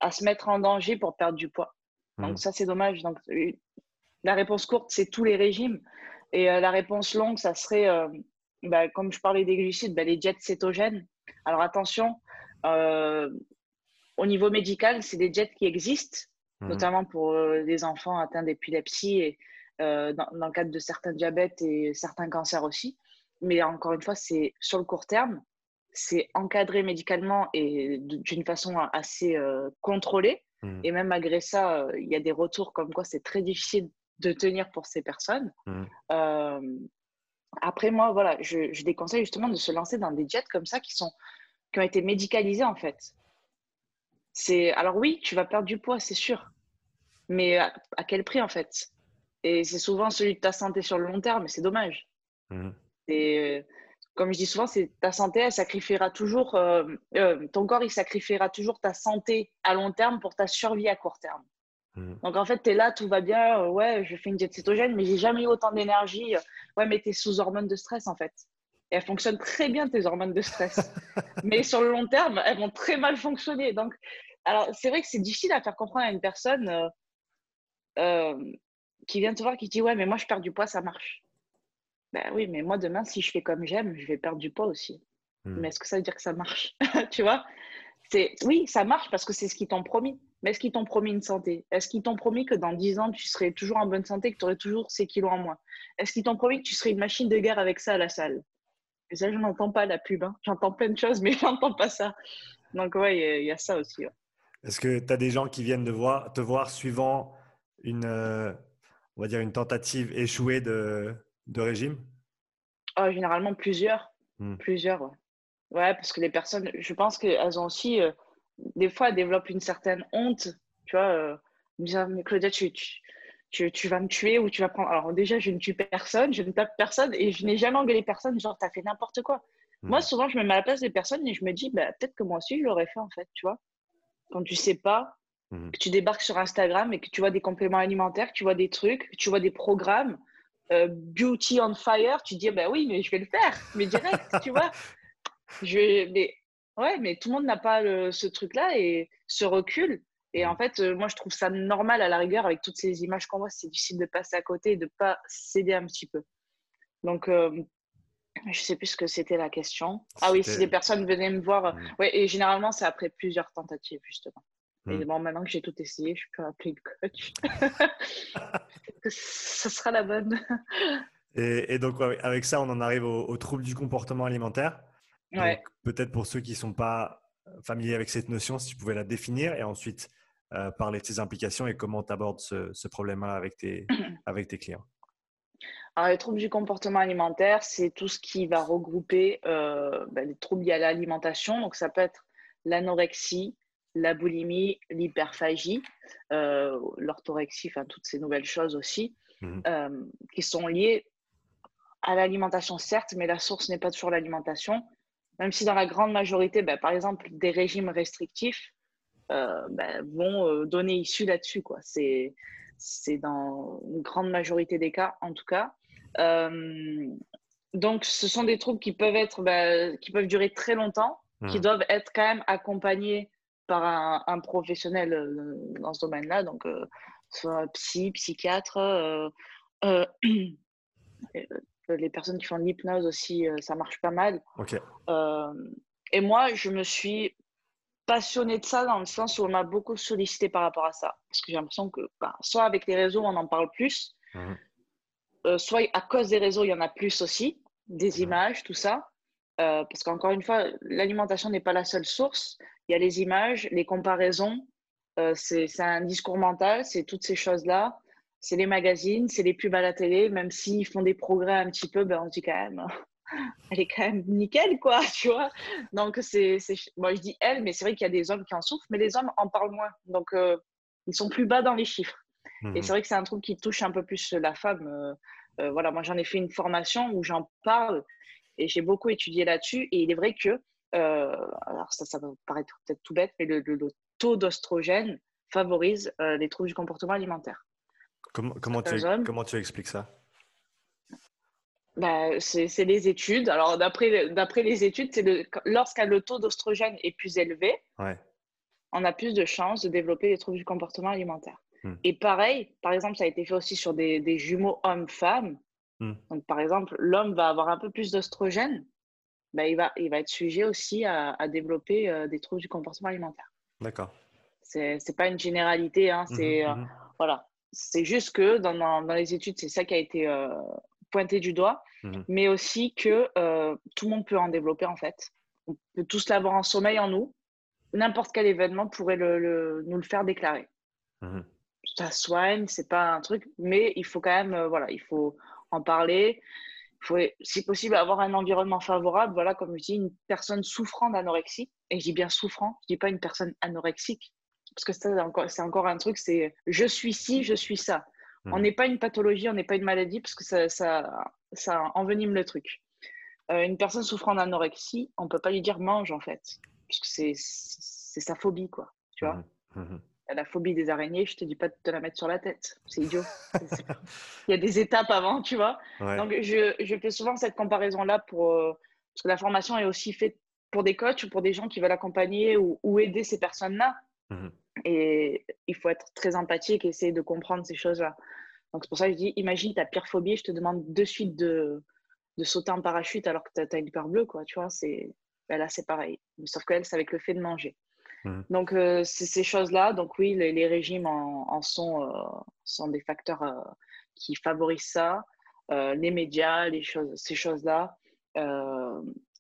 à, se mettre en danger pour perdre du poids. Donc mmh. ça, c'est dommage. Donc, la réponse courte, c'est tous les régimes. Et la réponse longue, ça serait, bah, comme je parlais des glucides, bah, les diètes cétogènes. Alors attention, euh, au niveau médical, c'est des jets qui existent, mhm. notamment pour euh, les enfants atteints d'épilepsie et euh, dans, le cadre de certains diabètes et certains cancers aussi. Mais encore une fois, c'est sur le court terme, c'est encadré médicalement et d'une façon assez contrôlée. Mhm. Et même malgré ça, il y a des retours comme quoi c'est très difficile de tenir pour ces personnes. Mhm. Après, moi, voilà, je, je, déconseille justement de se lancer dans des jets comme ça qui, sont, qui ont été médicalisés, en fait. C'est, alors oui, tu vas perdre du poids, c'est sûr. Mais à, quel prix, en fait? Et c'est souvent celui de ta santé sur le long terme, mais c'est dommage. Mmh. Et comme je dis souvent, c'est ta santé, elle sacrifiera toujours, euh, euh, ton corps, il sacrifiera toujours ta santé à long terme pour ta survie à court terme. Mm. Donc en fait, tu es là, tout va bien, euh, ouais, je fais une diète cétogène, mais j'ai jamais eu autant d'énergie. Ouais, mais tu es sous hormones de stress en fait. Et elles fonctionnent très bien, tes hormones de stress. mais sur le long terme, elles vont très mal fonctionner. Donc, alors c'est vrai que c'est difficile à faire comprendre à une personne euh, euh, qui vient te voir, qui dit Ouais, mais moi je perds du poids, ça marche. Ben oui, mais moi demain, si je fais comme j'aime, je vais perdre du poids aussi. Mm. Mais est-ce que ça veut dire que ça marche? Tu vois? Oui, ça marche parce que c'est ce qu'ils t'ont promis. Mais est-ce qu'ils t'ont promis une santé? Est-ce qu'ils t'ont promis que dans 10 ans, tu serais toujours en bonne santé, que tu aurais toujours ces kilos en moins? Est-ce qu'ils t'ont promis que tu serais une machine de guerre avec ça à la salle? Et ça, je n'entends pas la pub. Hein. J'entends plein de choses, mais je n'entends pas ça. Donc, ouais, il y, a ça aussi. Est-ce que tu as des gens qui viennent de voir, te voir suivant une, euh, on va dire une tentative échouée de, de régime? Oh, Généralement, plusieurs. Hmm. Plusieurs, ouais. Ouais, parce que les personnes, je pense qu'elles ont aussi, euh, des fois, elles développent une certaine honte, tu vois, euh, disant, mais Claudia, tu, tu, tu, vas me tuer ou tu vas prendre. Alors, déjà, je ne tue personne, je ne tape personne et je n'ai jamais engueulé personne, genre, t'as fait n'importe quoi. Moi, souvent, je me mets à la place des personnes et je me dis, bah, peut-être que moi aussi, je l'aurais fait, en fait, tu vois. Quand tu sais pas, mmh. que tu débarques sur Instagram et que tu vois des compléments alimentaires, que tu vois des trucs, que tu vois des programmes, euh, Beauty on Fire, tu dis, bah oui, mais je vais le faire, mais direct, tu vois. Je, mais, ouais, mais tout le monde n'a pas ce truc-là et ce recul. Et en fait, euh, moi, je trouve ça normal à la rigueur avec toutes ces images qu'on voit. C'est difficile de passer à côté et de ne pas céder un petit peu. Donc, euh, je ne sais plus ce que c'était la question. Ah oui, si des personnes venaient me voir. Mmh. Ouais, et généralement, c'est après plusieurs tentatives, justement. Et mmh. bon, maintenant que j'ai tout essayé, je peux appeler le coach. ce sera la bonne. Et, donc, avec ça, on en arrive aux au troubles du comportement alimentaire. Peut-être pour ceux qui ne sont pas familiers avec cette notion, si tu pouvais la définir et ensuite euh, parler de ses implications et comment tu abordes ce, problème-là avec tes, avec tes clients. Alors, les troubles du comportement alimentaire, c'est tout ce qui va regrouper euh, ben, les troubles liés à l'alimentation. Donc, ça peut être l'anorexie, la boulimie, l'hyperphagie, euh, l'orthorexie, enfin, toutes ces nouvelles choses aussi, Mhm. qui sont liées à l'alimentation, certes, mais la source n'est pas toujours l'alimentation. Même si dans la grande majorité, ben, par exemple, des régimes restrictifs euh, ben, vont euh, donner issue là-dessus. quoi. C'est c'est dans une grande majorité des cas, en tout cas. Euh, donc, ce sont des troubles qui peuvent, être, bah, qui peuvent durer très longtemps, qui Mhm. doivent être quand même accompagnés par un, un professionnel euh, dans ce domaine-là, donc soit psy, psychiatre. les personnes qui font de l'hypnose aussi, euh, ça marche pas mal. Euh, et moi, je me suis passionnée de ça dans le sens où on m'a beaucoup sollicité par rapport à ça. Parce que j'ai l'impression que, bah, soit avec les réseaux, on en parle plus, Mhm. euh, soit à cause des réseaux, il y en a plus aussi, des Mhm. images, tout ça. Euh, parce qu'encore une fois, l'alimentation n'est pas la seule source. Il y a les images, les comparaisons, c'est c'est un discours mental, c'est toutes ces choses-là. C'est les magazines, c'est les pubs à la télé, même s'ils font des progrès un petit peu, ben on se dit quand même, elle est quand même nickel, quoi, tu vois. Donc, c'est, c'est, bon, je dis elle, mais c'est vrai qu'il y a des hommes qui en souffrent, mais les hommes en parlent moins. Donc, euh, ils sont plus bas dans les chiffres. Et Mhm. c'est vrai que c'est un truc qui touche un peu plus la femme. Euh, euh, voilà, moi, j'en ai fait une formation où j'en parle et j'ai beaucoup étudié là-dessus. Et il est vrai que, alors ça, ça va paraître peut-être tout bête, mais le, le- le taux d'ostrogène favorise les troubles du comportement alimentaire. Comment, comment, tu, comment expliques ça? Bah, c'est c'est les études. Alors, d'après les études, c'est le, lorsque le taux d'ostrogène est plus élevé, Ouais. on a plus de chances de développer des troubles du comportement alimentaire. Hmm. Et pareil, par exemple, ça a été fait aussi sur des, des jumeaux hommes-femmes. Hmm. Donc, par exemple, l'homme va avoir un peu plus d'ostrogène, bah, il, va, il va être sujet aussi à, à développer euh, des troubles du comportement alimentaire. D'accord. C'est n'est pas une généralité, hein, c'est Mhm, euh, mhm. voilà. C'est juste que dans, dans, les études, c'est ça qui a été euh, pointé du doigt, Mhm. mais aussi que euh, tout le monde peut en développer en fait. On peut tous l'avoir en sommeil en nous. N'importe quel événement pourrait le, le- nous le faire déclarer. Mhm. Ça soigne, c'est pas un truc, mais il faut quand même, euh, voilà, il faut en parler. Il faut, si possible, avoir un environnement favorable. Voilà, comme je dis, une personne souffrant d'anorexie, et je dis bien souffrant, je dis pas une personne anorexique, parce que ça, c'est encore, c'est encore un truc, c'est je suis ci, je suis ça. On Mhm. n'est pas une pathologie, on n'est pas une maladie, parce que ça, ça, ça envenime le truc. Euh, une personne souffrant d'anorexie, on peut pas lui dire mange en fait, parce que c'est, c'est sa phobie, quoi. Tu vois, Mhm, mhm. la phobie des araignées, je te dis pas de te la mettre sur la tête, c'est idiot. Il y a des étapes avant, tu vois. Ouais. Donc, je, je fais souvent cette comparaison-là pour, euh, parce que la formation est aussi faite pour des coachs ou pour des gens qui veulent accompagner ou, ou aider ces personnes-là. Et il faut être très empathique et essayer de comprendre ces choses-là. Donc, c'est pour ça que je dis, imagine ta pire phobie, je te demande de suite de, de sauter en parachute alors que tu as, une peur bleue, quoi. Tu vois, c'est, ben là, c'est pareil. Sauf qu'elle, c'est avec le fait de manger. Mhm. Donc, euh, c'est ces choses-là. Donc, oui, les, les régimes en, en sont, euh, sont des facteurs euh, qui favorisent ça. Les médias, les choses, ces choses-là.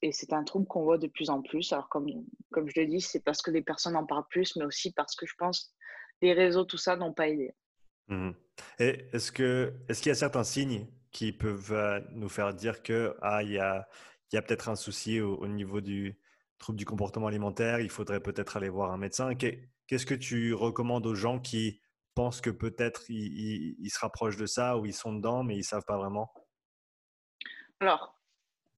Et c'est un trouble qu'on voit de plus en plus. Alors, comme, comme je le dis, c'est parce que les personnes en parlent plus, mais aussi parce que je pense les réseaux, tout ça, n'ont pas aidé. Mhm. Et est-ce que est-ce qu'il y a certains signes qui peuvent euh, nous faire dire que ah il y a y a peut-être un souci au, au niveau du trouble du comportement alimentaire, il faudrait peut-être aller voir un médecin. Qu'est- Qu'est-ce que tu recommandes aux gens qui pensent que peut-être ils, ils- ils se rapprochent de ça ou ils sont dedans mais ils savent pas vraiment? Alors,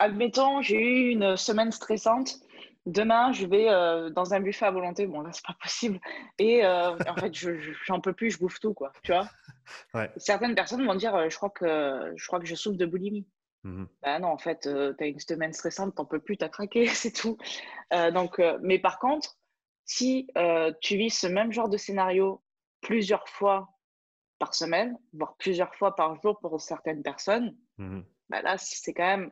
admettons, j'ai eu une semaine stressante. Demain, je vais euh, dans un buffet à volonté. Bon, là, c'est pas possible. Et euh, en fait, je, je- j'en peux plus, je bouffe tout, quoi. Tu vois Ouais. Certaines personnes vont dire, euh, je crois que je crois que je souffre de boulimie. Mhm. Bah non, en fait, tu as une semaine stressante, t'en peux plus, t'as craqué, c'est tout. Donc, mais par contre, si tu vis ce même genre de scénario plusieurs fois par semaine, voire plusieurs fois par jour pour certaines personnes, Mhm. bah là, c'est quand même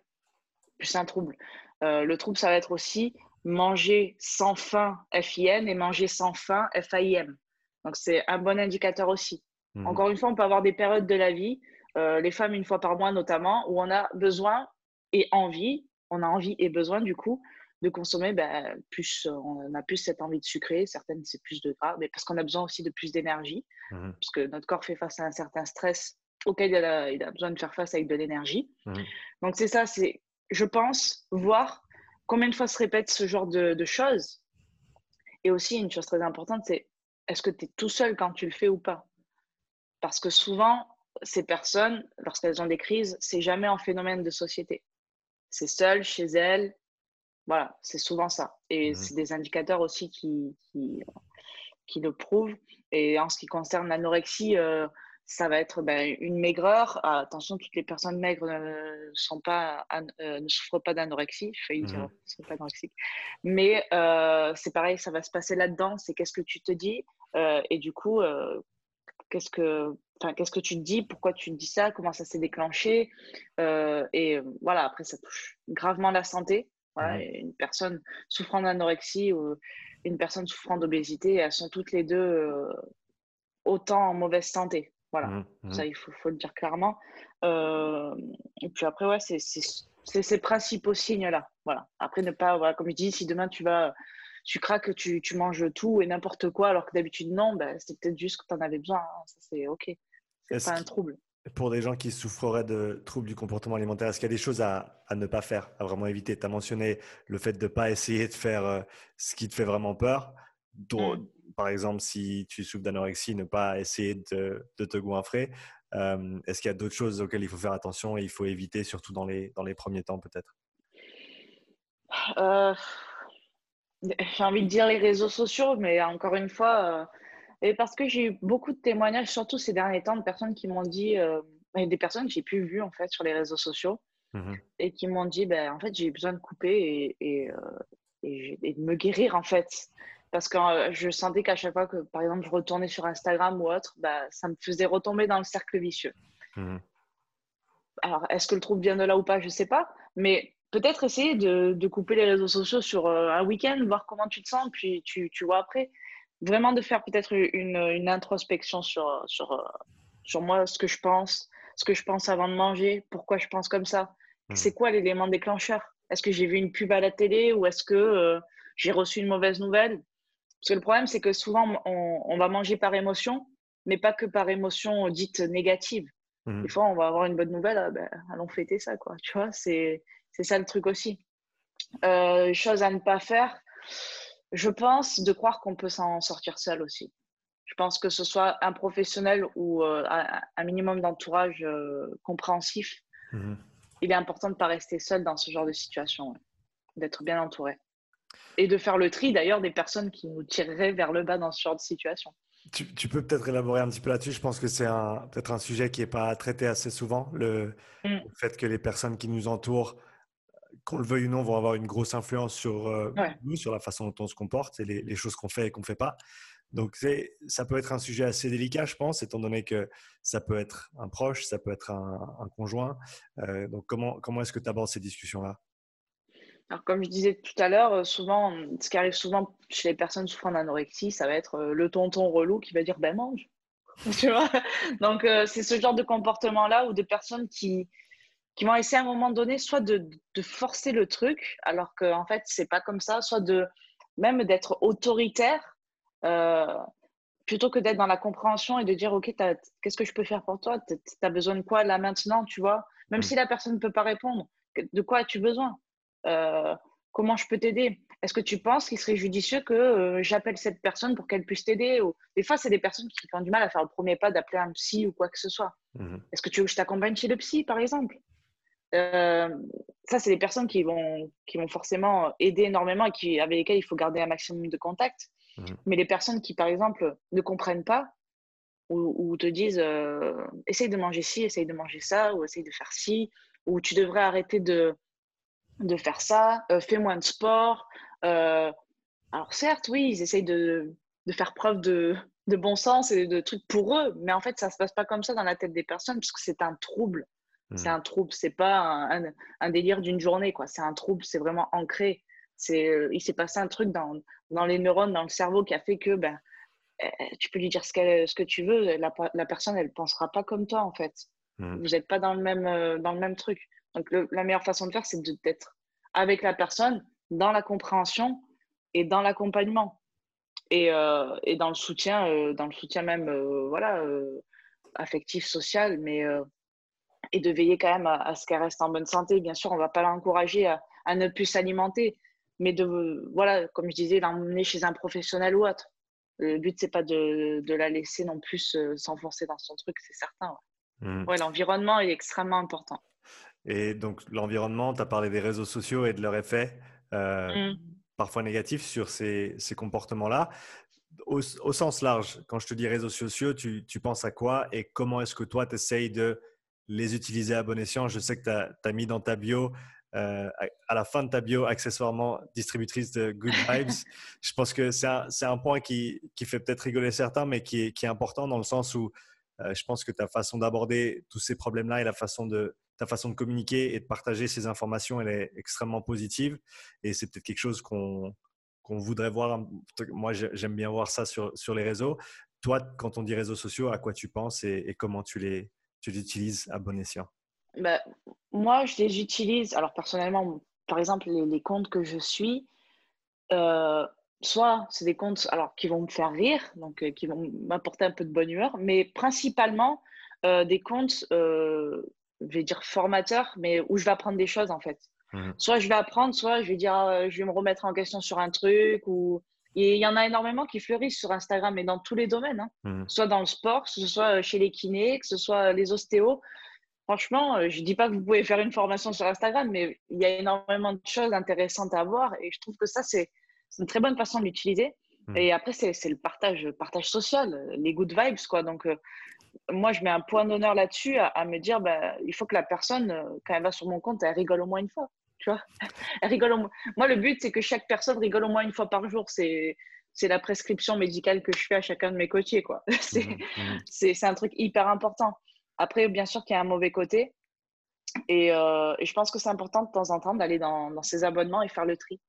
plus un trouble. Euh, le trouble, ça va être aussi manger sans faim, FIN, et manger sans faim, FAIM. Donc, c'est un bon indicateur aussi. Mhm. Encore une fois, on peut avoir des périodes de la vie, euh, les femmes une fois par mois notamment, où on a besoin et envie, on a envie et besoin du coup de consommer ben, plus, euh, on a plus cette envie de sucrer, certaines c'est plus de gras, mais parce qu'on a besoin aussi de plus d'énergie, Mhm. parce que notre corps fait face à un certain stress auquel il a, il a, besoin de faire face avec de l'énergie. Mhm. Donc c'est ça, c'est, je pense, voir combien de fois se répète ce genre de, de choses. Et aussi, une chose très importante, c'est est-ce que tu es tout seul quand tu le fais ou pas? Parce que souvent, ces personnes, lorsqu'elles ont des crises, c'est jamais un phénomène de société. C'est seul, chez elles. Voilà, c'est souvent ça. Et Mhm. c'est des indicateurs aussi qui, qui, qui le prouvent. Et en ce qui concerne l'anorexie, euh, ça va être ben, une maigreur. Ah, attention, toutes les personnes maigres ne, sont pas, an- euh, ne souffrent pas d'anorexie. Je failli dire Mhm. ne sont pas anorexiques. Mais euh, c'est pareil, ça va se passer là-dedans. C'est qu'est-ce que tu te dis euh, Et du coup, qu'est-ce que, enfin, qu'est-ce que tu te dis? Pourquoi tu te dis ça? Comment ça s'est déclenché? Et voilà, après, ça touche gravement la santé. Voilà, une personne souffrant d'anorexie ou une personne souffrant d'obésité, elles sont toutes les deux autant en mauvaise santé. Voilà, Mhm. Mhm. ça, il faut, faut le dire clairement. Euh, et puis après, ouais, c'est ces principaux signes-là. Voilà. Après, ne pas, voilà, comme je dis, si demain tu vas, tu craques, tu, tu manges tout et n'importe quoi, alors que d'habitude non, ben, c'est peut-être juste que tu en avais besoin. hein. Ça, c'est OK. C'est pas un trouble. Pour des gens qui souffreraient de troubles du comportement alimentaire, est-ce qu'il y a des choses à, à ne pas faire, à vraiment éviter? Tu as mentionné le fait de ne pas essayer de faire euh, ce qui te fait vraiment peur. Dont- Mm. Par exemple, si tu souffres d'anorexie, ne pas essayer de, de te goinfrer. Euh, est-ce qu'il y a d'autres choses auxquelles il faut faire attention et il faut éviter, surtout dans les, dans les premiers temps peut-être? Euh, j'ai envie de dire les réseaux sociaux, mais encore une fois, euh, et parce que j'ai eu beaucoup de témoignages, surtout ces derniers temps, de personnes qui m'ont dit, des personnes que j'ai pu vu en fait sur les réseaux sociaux, Mhm. et qui m'ont dit, ben, en fait, j'ai besoin de couper et, et, et j'ai- et de me guérir en fait. Parce que euh, je sentais qu'à chaque fois que, par exemple, je retournais sur Instagram ou autre, bah, ça me faisait retomber dans le cercle vicieux. Mhm. Alors, est-ce que le trouble vient de là ou pas, je ne sais pas. Mais peut-être essayer de, de couper les réseaux sociaux sur euh, un week-end, voir comment tu te sens, puis tu, tu vois après. Vraiment de faire peut-être une, une introspection sur, sur, euh, sur moi, ce que je pense, ce que je pense avant de manger, pourquoi je pense comme ça. Mhm. C'est quoi l'élément déclencheur? Est-ce que j'ai vu une pub à la télé ou est-ce que euh, j'ai reçu une mauvaise nouvelle? Parce que le problème, c'est que souvent, on, on va manger par émotion, mais pas que par émotion dite négative. Mhm. Des fois, on va avoir une bonne nouvelle, ah ben, allons fêter ça, quoi. Tu vois, c'est c'est ça le truc aussi. Euh, chose à ne pas faire, je pense de croire qu'on peut s'en sortir seul aussi. Je pense que ce soit un professionnel ou euh, un minimum d'entourage euh, compréhensif, Mhm. il est important de ne pas rester seul dans ce genre de situation, ouais. d'être bien entouré. Et de faire le tri d'ailleurs des personnes qui nous tireraient vers le bas dans ce genre de situation. Tu, tu peux peut-être élaborer un petit peu là-dessus. Je pense que c'est peut-être un sujet qui n'est pas traité assez souvent. Le, Mm. le fait que les personnes qui nous entourent, qu'on le veuille ou non, vont avoir une grosse influence sur euh, Ouais. nous, sur la façon dont on se comporte et les, les choses qu'on fait et qu'on ne fait pas. Donc, ça peut être un sujet assez délicat, je pense, étant donné que ça peut être un proche, ça peut être un, un conjoint. Euh, donc, comment, comment est-ce que tu abordes ces discussions-là? Alors, comme je disais tout à l'heure, euh, souvent, ce qui arrive souvent chez les personnes souffrant d'anorexie, ça va être euh, le tonton relou qui va dire ben mange. Tu vois? Donc, euh, c'est ce genre de comportement-là ou de personnes qui, qui vont essayer à un moment donné soit de, de forcer le truc, alors qu'en fait, c'est pas comme ça, soit de même d'être autoritaire, euh, plutôt que d'être dans la compréhension et de dire ok, t'as- qu'est-ce que je peux faire pour toi? Tu as besoin de quoi là maintenant, tu vois? Même Mm. si la personne ne peut pas répondre, de quoi as-tu besoin? Comment je peux t'aider? Est-ce que tu penses qu'il serait judicieux que euh, j'appelle cette personne pour qu'elle puisse t'aider? Ou- Des fois, c'est des personnes qui ont du mal à faire le premier pas d'appeler un psy ou quoi que ce soit. Mhm. Est-ce que tu veux que je t'accompagne chez le psy, par exemple? Euh, Ça, c'est des personnes qui vont, qui vont forcément aider énormément et qui, avec lesquelles il faut garder un maximum de contact. Mhm. Mais les personnes qui, par exemple, ne comprennent pas ou, ou te disent euh, essaye de manger ci, essaye de manger ça, ou essaye de faire ci, ou tu devrais arrêter de, de faire ça, euh, fais moins de sport. Euh, alors certes, oui, ils essayent de, de faire preuve de, de bon sens et de trucs pour eux, mais en fait, ça se passe pas comme ça dans la tête des personnes, parce que c'est un trouble. C'est Mhm. un trouble, c'est pas un, un- un délire d'une journée, quoi. C'est un trouble, c'est vraiment ancré. C'est, euh, il s'est passé un truc dans, dans les neurones, dans le cerveau qui a fait que ben, euh, tu peux lui dire ce, ce que tu veux, la, la personne, elle pensera pas comme toi, en fait. Mhm. Vous n'êtes pas dans le même, euh, dans le même truc. Donc, le- la meilleure façon de faire, c'est d'être avec la personne, dans la compréhension et dans l'accompagnement. Et, euh, et dans le soutien, euh, dans le soutien même, euh, voilà, affective, sociale, mais et de veiller quand même à, ce qu'elle reste en bonne santé. Bien sûr, on ne va pas l'encourager à, à, ne plus s'alimenter, mais de, voilà, comme je disais, l'emmener chez un professionnel ou autre. Le but, c'est pas de, de, la laisser non plus s'enfoncer dans son truc, c'est certain. Ouais, mmh. ouais l'environnement est extrêmement important. Et donc, l'environnement, tu as parlé des réseaux sociaux et de leur effet euh, mmh. parfois négatif sur ces, ces comportements-là. Au, au, sens large, quand je te dis réseaux sociaux, tu, tu penses à quoi et comment est-ce que toi, tu essayes de les utiliser à bon escient? Je sais que tu as, as, mis dans ta bio euh, à la fin de ta bio, accessoirement distributrice de Good Vibes. je pense que c'est un, un, point qui, qui fait peut-être rigoler certains, mais qui est, qui est, important dans le sens où je pense que ta façon d'aborder tous ces problèmes-là et la façon de, ta façon de communiquer et de partager ces informations, elle est extrêmement positive. Et c'est peut-être quelque chose qu'on qu'on voudrait voir. Moi, j'aime bien voir ça sur, sur les réseaux. Toi, quand on dit réseaux sociaux, à quoi tu penses et, et comment tu les, tu les utilises à bon escient? Bah, moi, je les utilise. Alors, personnellement, par exemple, les, comptes que je suis, euh, soit c'est des comptes alors, qui vont me faire rire, donc euh, qui vont m'apporter un peu de bonne humeur, mais principalement euh, des comptes, je vais dire formateurs, mais où je vais apprendre des choses en fait. Mmh. Soit je vais apprendre, soit je vais dire, je vais me remettre en question sur un truc. Ou... Et il y en a énormément qui fleurissent sur Instagram, mais dans tous les domaines, hein. mmh. soit dans le sport, que ce soit chez les kinés, que ce soit les ostéos. Franchement, euh, je ne dis pas que vous pouvez faire une formation sur Instagram, mais il y a énormément de choses intéressantes à voir et je trouve que ça, c'est une très bonne façon de l'utiliser. Hmm. Et après, c'est le partage, partage social, les good vibes. Quoi. Donc, euh, moi, je mets un point d'honneur là-dessus à, me dire bah, il faut que la personne, euh, quand elle va sur mon compte, elle rigole au moins une fois. Tu vois elle rigole Moi, le but, c'est que chaque personne rigole au moins une fois par jour. C'est c'est la prescription médicale que je fais à chacun de mes coachés. quoi. Hmm, hmm. C'est un truc hyper important. Après, bien sûr qu'il y a un mauvais côté. Euh, et, je pense que c'est important de temps en temps d'aller dans, dans, ces abonnements et faire le tri.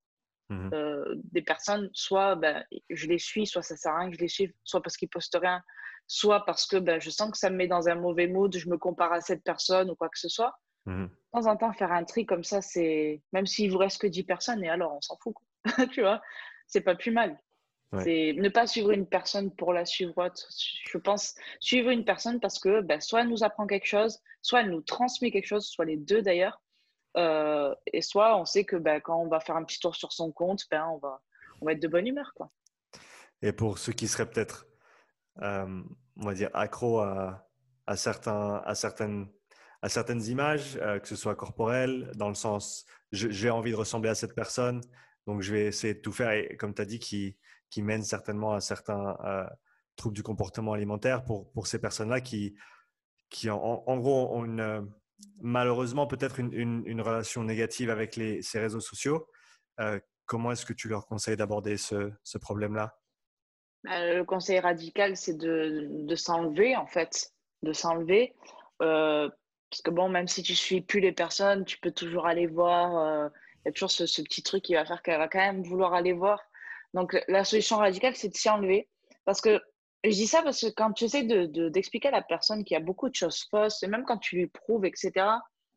Mmh euh, des personnes, soit ben, je les suis, soit ça sert à rien que je les suive, soit parce qu'ils postent rien, soit parce que ben, je sens que ça me met dans un mauvais mood, je me compare à cette personne ou quoi que ce soit. Mmh de temps en temps, faire un tri comme ça, c'est même s'il vous reste que 10 personnes, et alors on s'en fout. tu vois, c'est pas plus mal. C'est ne pas suivre une personne pour la suivre. Je pense suivre une personne parce que ben, soit elle nous apprend quelque chose, soit elle nous transmet quelque chose, soit les deux d'ailleurs. Euh, et soit on sait que ben, quand on va faire un petit tour sur son compte, ben, on, va, être de bonne humeur. Et pour ceux qui seraient peut-être, euh, on va dire, accros à, certains, à, certaines, images, euh, que ce soit corporelles, dans le sens j'ai envie de ressembler à cette personne, donc je vais essayer de tout faire, et comme tu as dit, qui mène certainement à certains euh, troubles du comportement alimentaire pour, ces personnes-là qui, en, gros, ont une, malheureusement peut-être une, relation négative avec ces réseaux sociaux. Euh, comment est-ce que tu leur conseilles d'aborder ce, problème-là? Bah, Le conseil radical, c'est de, s'enlever, en fait, de s'enlever. parce que bon, même si tu suis plus les personnes, tu peux toujours aller voir. Il y a toujours ce, ce, petit truc qui va faire qu'elle va quand même vouloir aller voir. Donc, la solution radicale, c'est de s'y enlever. Parce que je dis ça parce que quand tu essaies d'expliquer de, à la personne qu'il y a beaucoup de choses fausses, et même quand tu lui prouves, etc.,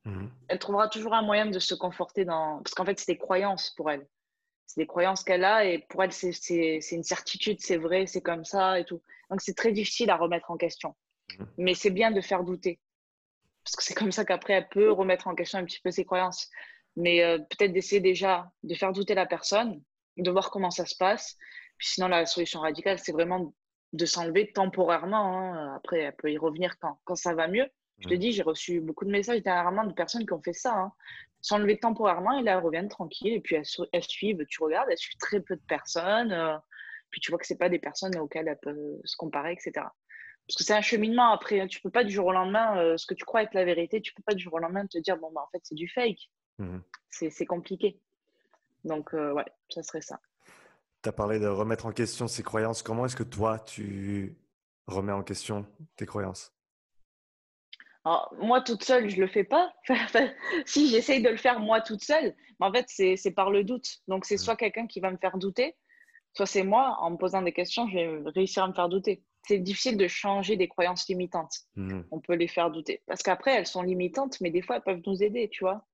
mmh elle trouvera toujours un moyen de se conforter dans. Parce qu'en fait, c'est des croyances pour elle. C'est des croyances qu'elle a et pour elle, c'est une certitude, c'est vrai, c'est comme ça et tout. Donc, c'est très difficile à remettre en question. Mmh Mais c'est bien de faire douter. Parce que c'est comme ça qu'après, elle peut remettre en question un petit peu ses croyances. Mais euh, peut-être d'essayer déjà de faire douter la personne de voir comment ça se passe. Puis sinon, la solution radicale, c'est vraiment de s'enlever temporairement. Hein. Après, elle peut y revenir quand, quand ça va mieux. Je te dis, j'ai reçu beaucoup de messages dernièrement de personnes qui ont fait ça. Hein. S'enlever temporairement et là, elles reviennent tranquilles. Et puis, elles, suivent, tu regardes, elles suivent très peu de personnes. Euh, puis, tu vois que ce pas des personnes auxquelles elles peuvent se comparer, etc. Parce que c'est un cheminement après. Hein. Tu peux pas du jour au lendemain, euh, ce que tu crois être la vérité, tu peux pas du jour au lendemain te dire, bon, bah, en fait, c'est du fake. Mmh. C'est compliqué. Donc, euh, ouais, ça serait ça. Tu as parlé de remettre en question ses croyances. Comment est-ce que toi, tu remets en question tes croyances? Alors, Moi, toute seule, je ne le fais pas. si j'essaye de le faire moi toute seule, mais en fait, c'est par le doute. Donc, c'est mmh. soit quelqu'un qui va me faire douter, soit c'est moi, en me posant des questions, je vais réussir à me faire douter. C'est difficile de changer des croyances limitantes. Mmh. On peut les faire douter. Parce qu'après, elles sont limitantes, mais des fois, elles peuvent nous aider, tu vois.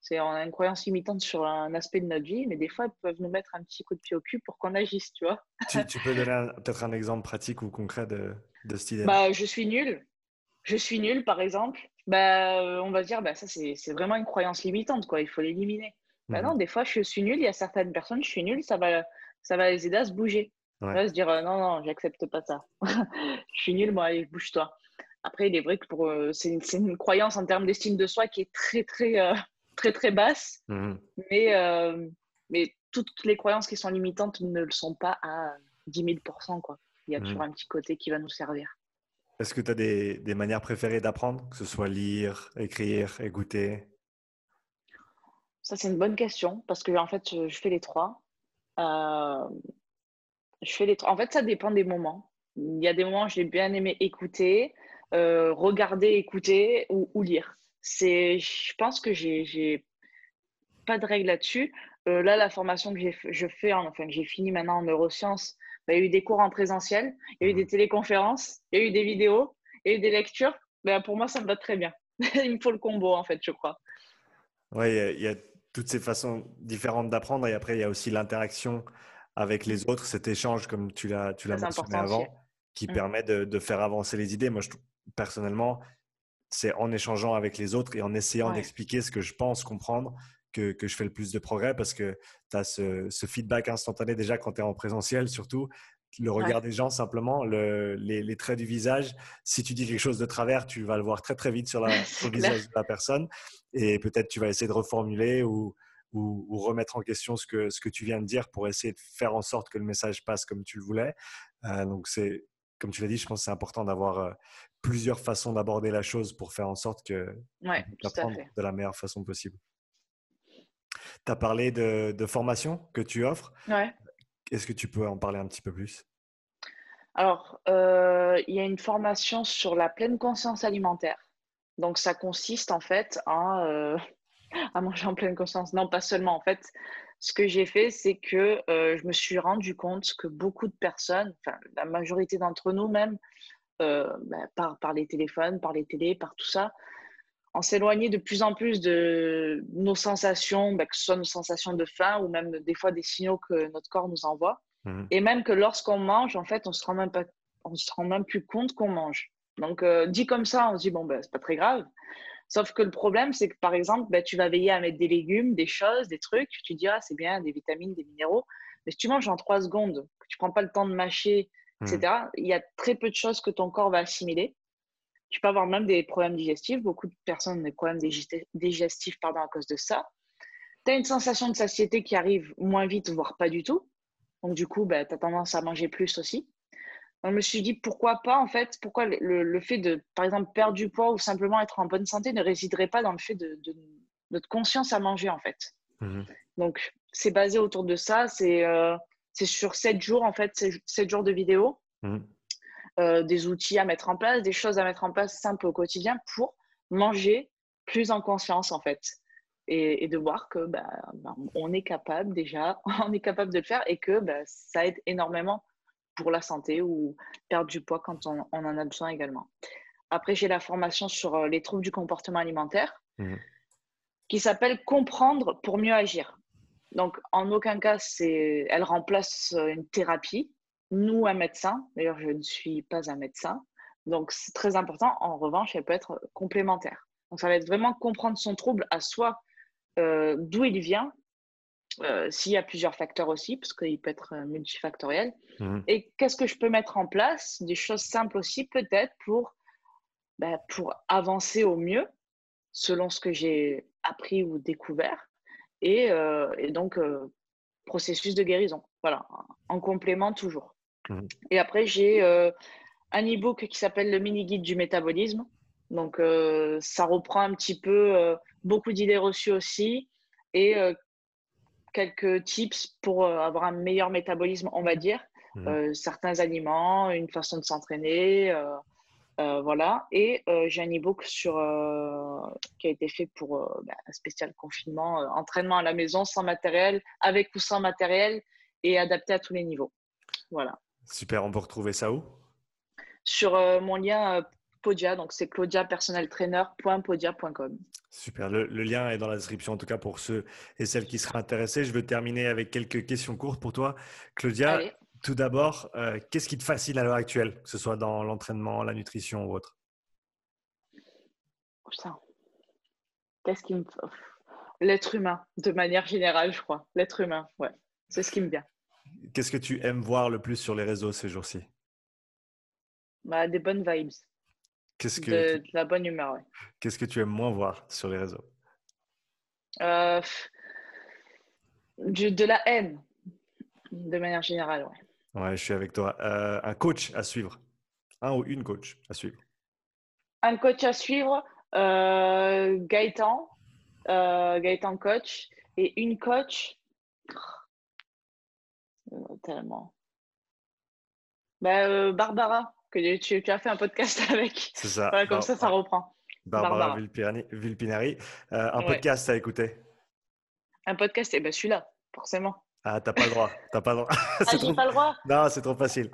C'est on a une croyance limitante sur un aspect de notre vie, mais des fois, elles peuvent nous mettre un petit coup de pied au cul pour qu'on agisse, tu vois. tu, peux donner peut-être un exemple pratique ou concret de, de cette idée bah, Je suis nulle. je suis nul, par exemple, bah, on va dire, bah, ça, c'est vraiment une croyance limitante, quoi. Il faut l'éliminer. Bah non, des fois, je suis nul. Il y a certaines personnes, je suis nul, ça va, ça va les aider à se bouger. Ouais. se dire, non, non, j'accepte pas ça. je suis nul, moi, allez, bouge-toi. Après, il est vrai que pour, c'est une, une, croyance en termes d'estime de soi qui est très, très, très, très basse. Mmh mais, mais toutes les croyances qui sont limitantes ne le sont pas à 10 000 quoi. Il y a toujours mmh. un petit côté qui va nous servir. Est-ce que tu as des, des, manières préférées d'apprendre, que ce soit lire, écrire, écouter? Ça, c'est une bonne question parce que en fait, je, fais les trois. Euh, je fais les trois. En fait, ça dépend des moments. Il y a des moments où j'ai bien aimé écouter, euh, regarder, écouter ou, ou lire. C'est, je pense que j'ai pas de règle là-dessus. Euh, là, la formation que je fais, enfin que j'ai fini maintenant en neurosciences, bah, il y a eu des cours en présentiel, il y a eu des mmh. téléconférences, il y a eu des vidéos, il y a eu des lectures. Bah, pour moi, ça me va très bien. il me faut le combo, en fait, je crois. Oui, il y, a toutes ces façons différentes d'apprendre et après, il y a aussi l'interaction avec les autres, cet échange, comme tu l'as mentionné avant, qui mmh. permet de, faire avancer les idées. Moi, je, personnellement, c'est en échangeant avec les autres et en essayant d'expliquer ce que je pense comprendre que, je fais le plus de progrès parce que tu as ce, feedback instantané déjà quand tu es en présentiel, surtout le regard des gens simplement, les, traits du visage. Si tu dis quelque chose de travers, tu vas le voir très très vite sur, la, le visage de la personne et peut-être tu vas essayer de reformuler ou, ou, remettre en question ce que, ce que tu viens de dire pour essayer de faire en sorte que le message passe comme tu le voulais. Euh, donc c'est comme tu l'as dit, je pense que c'est important d'avoir euh, plusieurs façons d'aborder la chose pour faire en sorte que ouais, de la meilleure façon possible. Tu as parlé de, formation que tu offres. Ouais. Est-ce que tu peux en parler un petit peu plus? Alors, euh, il y a une formation sur la pleine conscience alimentaire. Donc, ça consiste en fait euh, à manger en pleine conscience. Non, pas seulement. En fait, ce que j'ai fait, c'est que euh, je me suis rendu compte que beaucoup de personnes, enfin, la majorité d'entre nous même, bah, par, par les téléphones, par les télés, par tout ça, on s'éloignait de plus en plus de nos sensations, bah, que ce soit nos sensations de faim ou même des fois des signaux que notre corps nous envoie. Mhm. Et même que lorsqu'on mange, en fait, on se rend même pas, on se rend même plus compte qu'on mange. Donc, euh, dit comme ça, on se dit, bon, ben, c'est pas très grave. Sauf que le problème, c'est que par exemple, ben, tu vas veiller à mettre des légumes, des choses, des trucs. Tu dis, ah, c'est bien, des vitamines, des minéraux. Mais si tu manges en trois secondes, que tu prends pas le temps de mâcher, etc., mhm. il y a très peu de choses que ton corps va assimiler. Tu peux avoir même des problèmes digestifs. Beaucoup de personnes ont des problèmes digestifs pardon, à cause de ça. Tu as une sensation de satiété qui arrive moins vite, voire pas du tout. Donc, du coup, bah, tu as tendance à manger plus aussi. Donc, je me suis dit, pourquoi pas, en fait, pourquoi le, fait de, par exemple, perdre du poids ou simplement être en bonne santé ne résiderait pas dans le fait de, de notre conscience à manger, en fait. Mmh Donc, c'est basé autour de ça. C'est euh, sur 7 jours, en fait, 7 jours de vidéo. Mmh euh, des outils à mettre en place, des choses à mettre en place simples au quotidien pour manger plus en conscience en fait. Et, de voir que bah, bah, on est capable déjà, on est capable de le faire et que bah, ça aide énormément pour la santé ou perdre du poids quand on, en a besoin également. Après, j'ai la formation sur euh, les troubles du comportement alimentaire mmh. qui s'appelle Comprendre pour mieux agir. Donc, en aucun cas, elle remplace euh, une thérapie, nous un médecin. D'ailleurs, je ne suis pas un médecin. Donc, c'est très important. En revanche, elle peut être complémentaire. Donc, ça va être vraiment comprendre son trouble à soi, euh, d'où il vient, euh, s'il y a plusieurs facteurs aussi, parce qu'il peut être multifactoriel. Mmh. Et qu'est-ce que je peux mettre en place? Des choses simples aussi, peut-être, pour, bah, pour avancer au mieux, selon ce que j'ai appris ou découvert. Et, et donc, processus de guérison. Voilà, en complément toujours. Mmh. Et après, j'ai euh, un e-book qui s'appelle Le mini-guide du métabolisme. Donc, euh, ça reprend un petit peu euh, beaucoup d'idées reçues aussi et quelques tips pour avoir un meilleur métabolisme, on va dire. Mmh. certains aliments, une façon de s'entraîner. Voilà. Et j'ai un e-book sur, qui a été fait pour bah, un spécial confinement, entraînement à la maison sans matériel, avec ou sans matériel et adapté à tous les niveaux. Voilà. Super, on peut retrouver ça où? Sur euh, mon lien euh, Podia, donc c'est claudiapersonneltrainer.podia.com. Super, le, lien est dans la description en tout cas pour ceux et celles qui seraient intéressés. Je veux terminer avec quelques questions courtes pour toi. Claudia, tout d'abord, euh, qu'est-ce qui te fascine à l'heure actuelle, que ce soit dans l'entraînement, la nutrition ou autre? Putain. Qu'est-ce qui me. L'être humain, de manière générale, je crois. L'être humain, ouais. C'est ce qui me vient. Qu'est-ce que tu aimes voir le plus sur les réseaux ces jours-ci? Bah, Des bonnes vibes. Qu'est-ce que, de, la bonne humeur, ouais. Qu'est-ce que tu aimes moins voir sur les réseaux? Euh, De la haine, de manière générale, ouais. Ouais, je suis avec toi. Euh, un coach à suivre Un ou une coach à suivre Un coach à suivre, euh, Gaëtan, euh, Gaëtan coach, et une coach. Oh, tellement. Bah, Barbara, que tu, as fait un podcast avec. C'est ça. comme ça, ça reprend. Barbara, Villepinari. un podcast à écouter Un podcast, et eh ben celui-là, forcément. Ah, t'as pas le droit. T'as pas le droit. Ah, j'ai pas le droit. Non, c'est trop facile.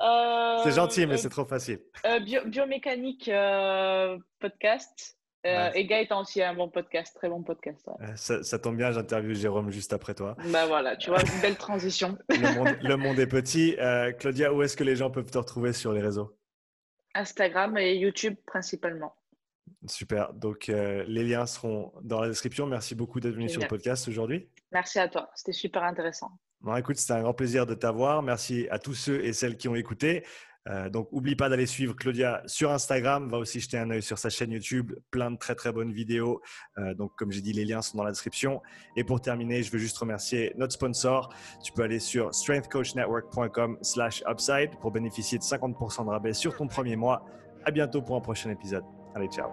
Euh, c'est gentil, mais c'est trop facile. Euh, biomécanique euh, podcast. Et Gaëtan aussi a un bon podcast, très bon podcast. Ça, tombe bien, j'interviewe Jérôme juste après toi. Bah voilà, tu vois, une belle transition. le, monde, est petit. Claudia, où est-ce que les gens peuvent te retrouver sur les réseaux? Instagram et YouTube principalement. Super. Donc, les liens seront dans la description. Merci beaucoup d'être venu sur le podcast aujourd'hui. Merci à toi. C'était super intéressant. Bon, écoute, c'était un grand plaisir de t'avoir. Merci à tous ceux et celles qui ont écouté. Euh, donc, oublie pas d'aller suivre Claudia sur Instagram. Va aussi jeter un œil sur sa chaîne YouTube. Plein de très, très bonnes vidéos. Euh, donc, comme j'ai dit, les liens sont dans la description. Et pour terminer, je veux juste remercier notre sponsor. Tu peux aller sur strengthcoachnetwork.com slash upside pour bénéficier de 50% de rabais sur ton premier mois. À bientôt pour un prochain épisode. Allez, ciao.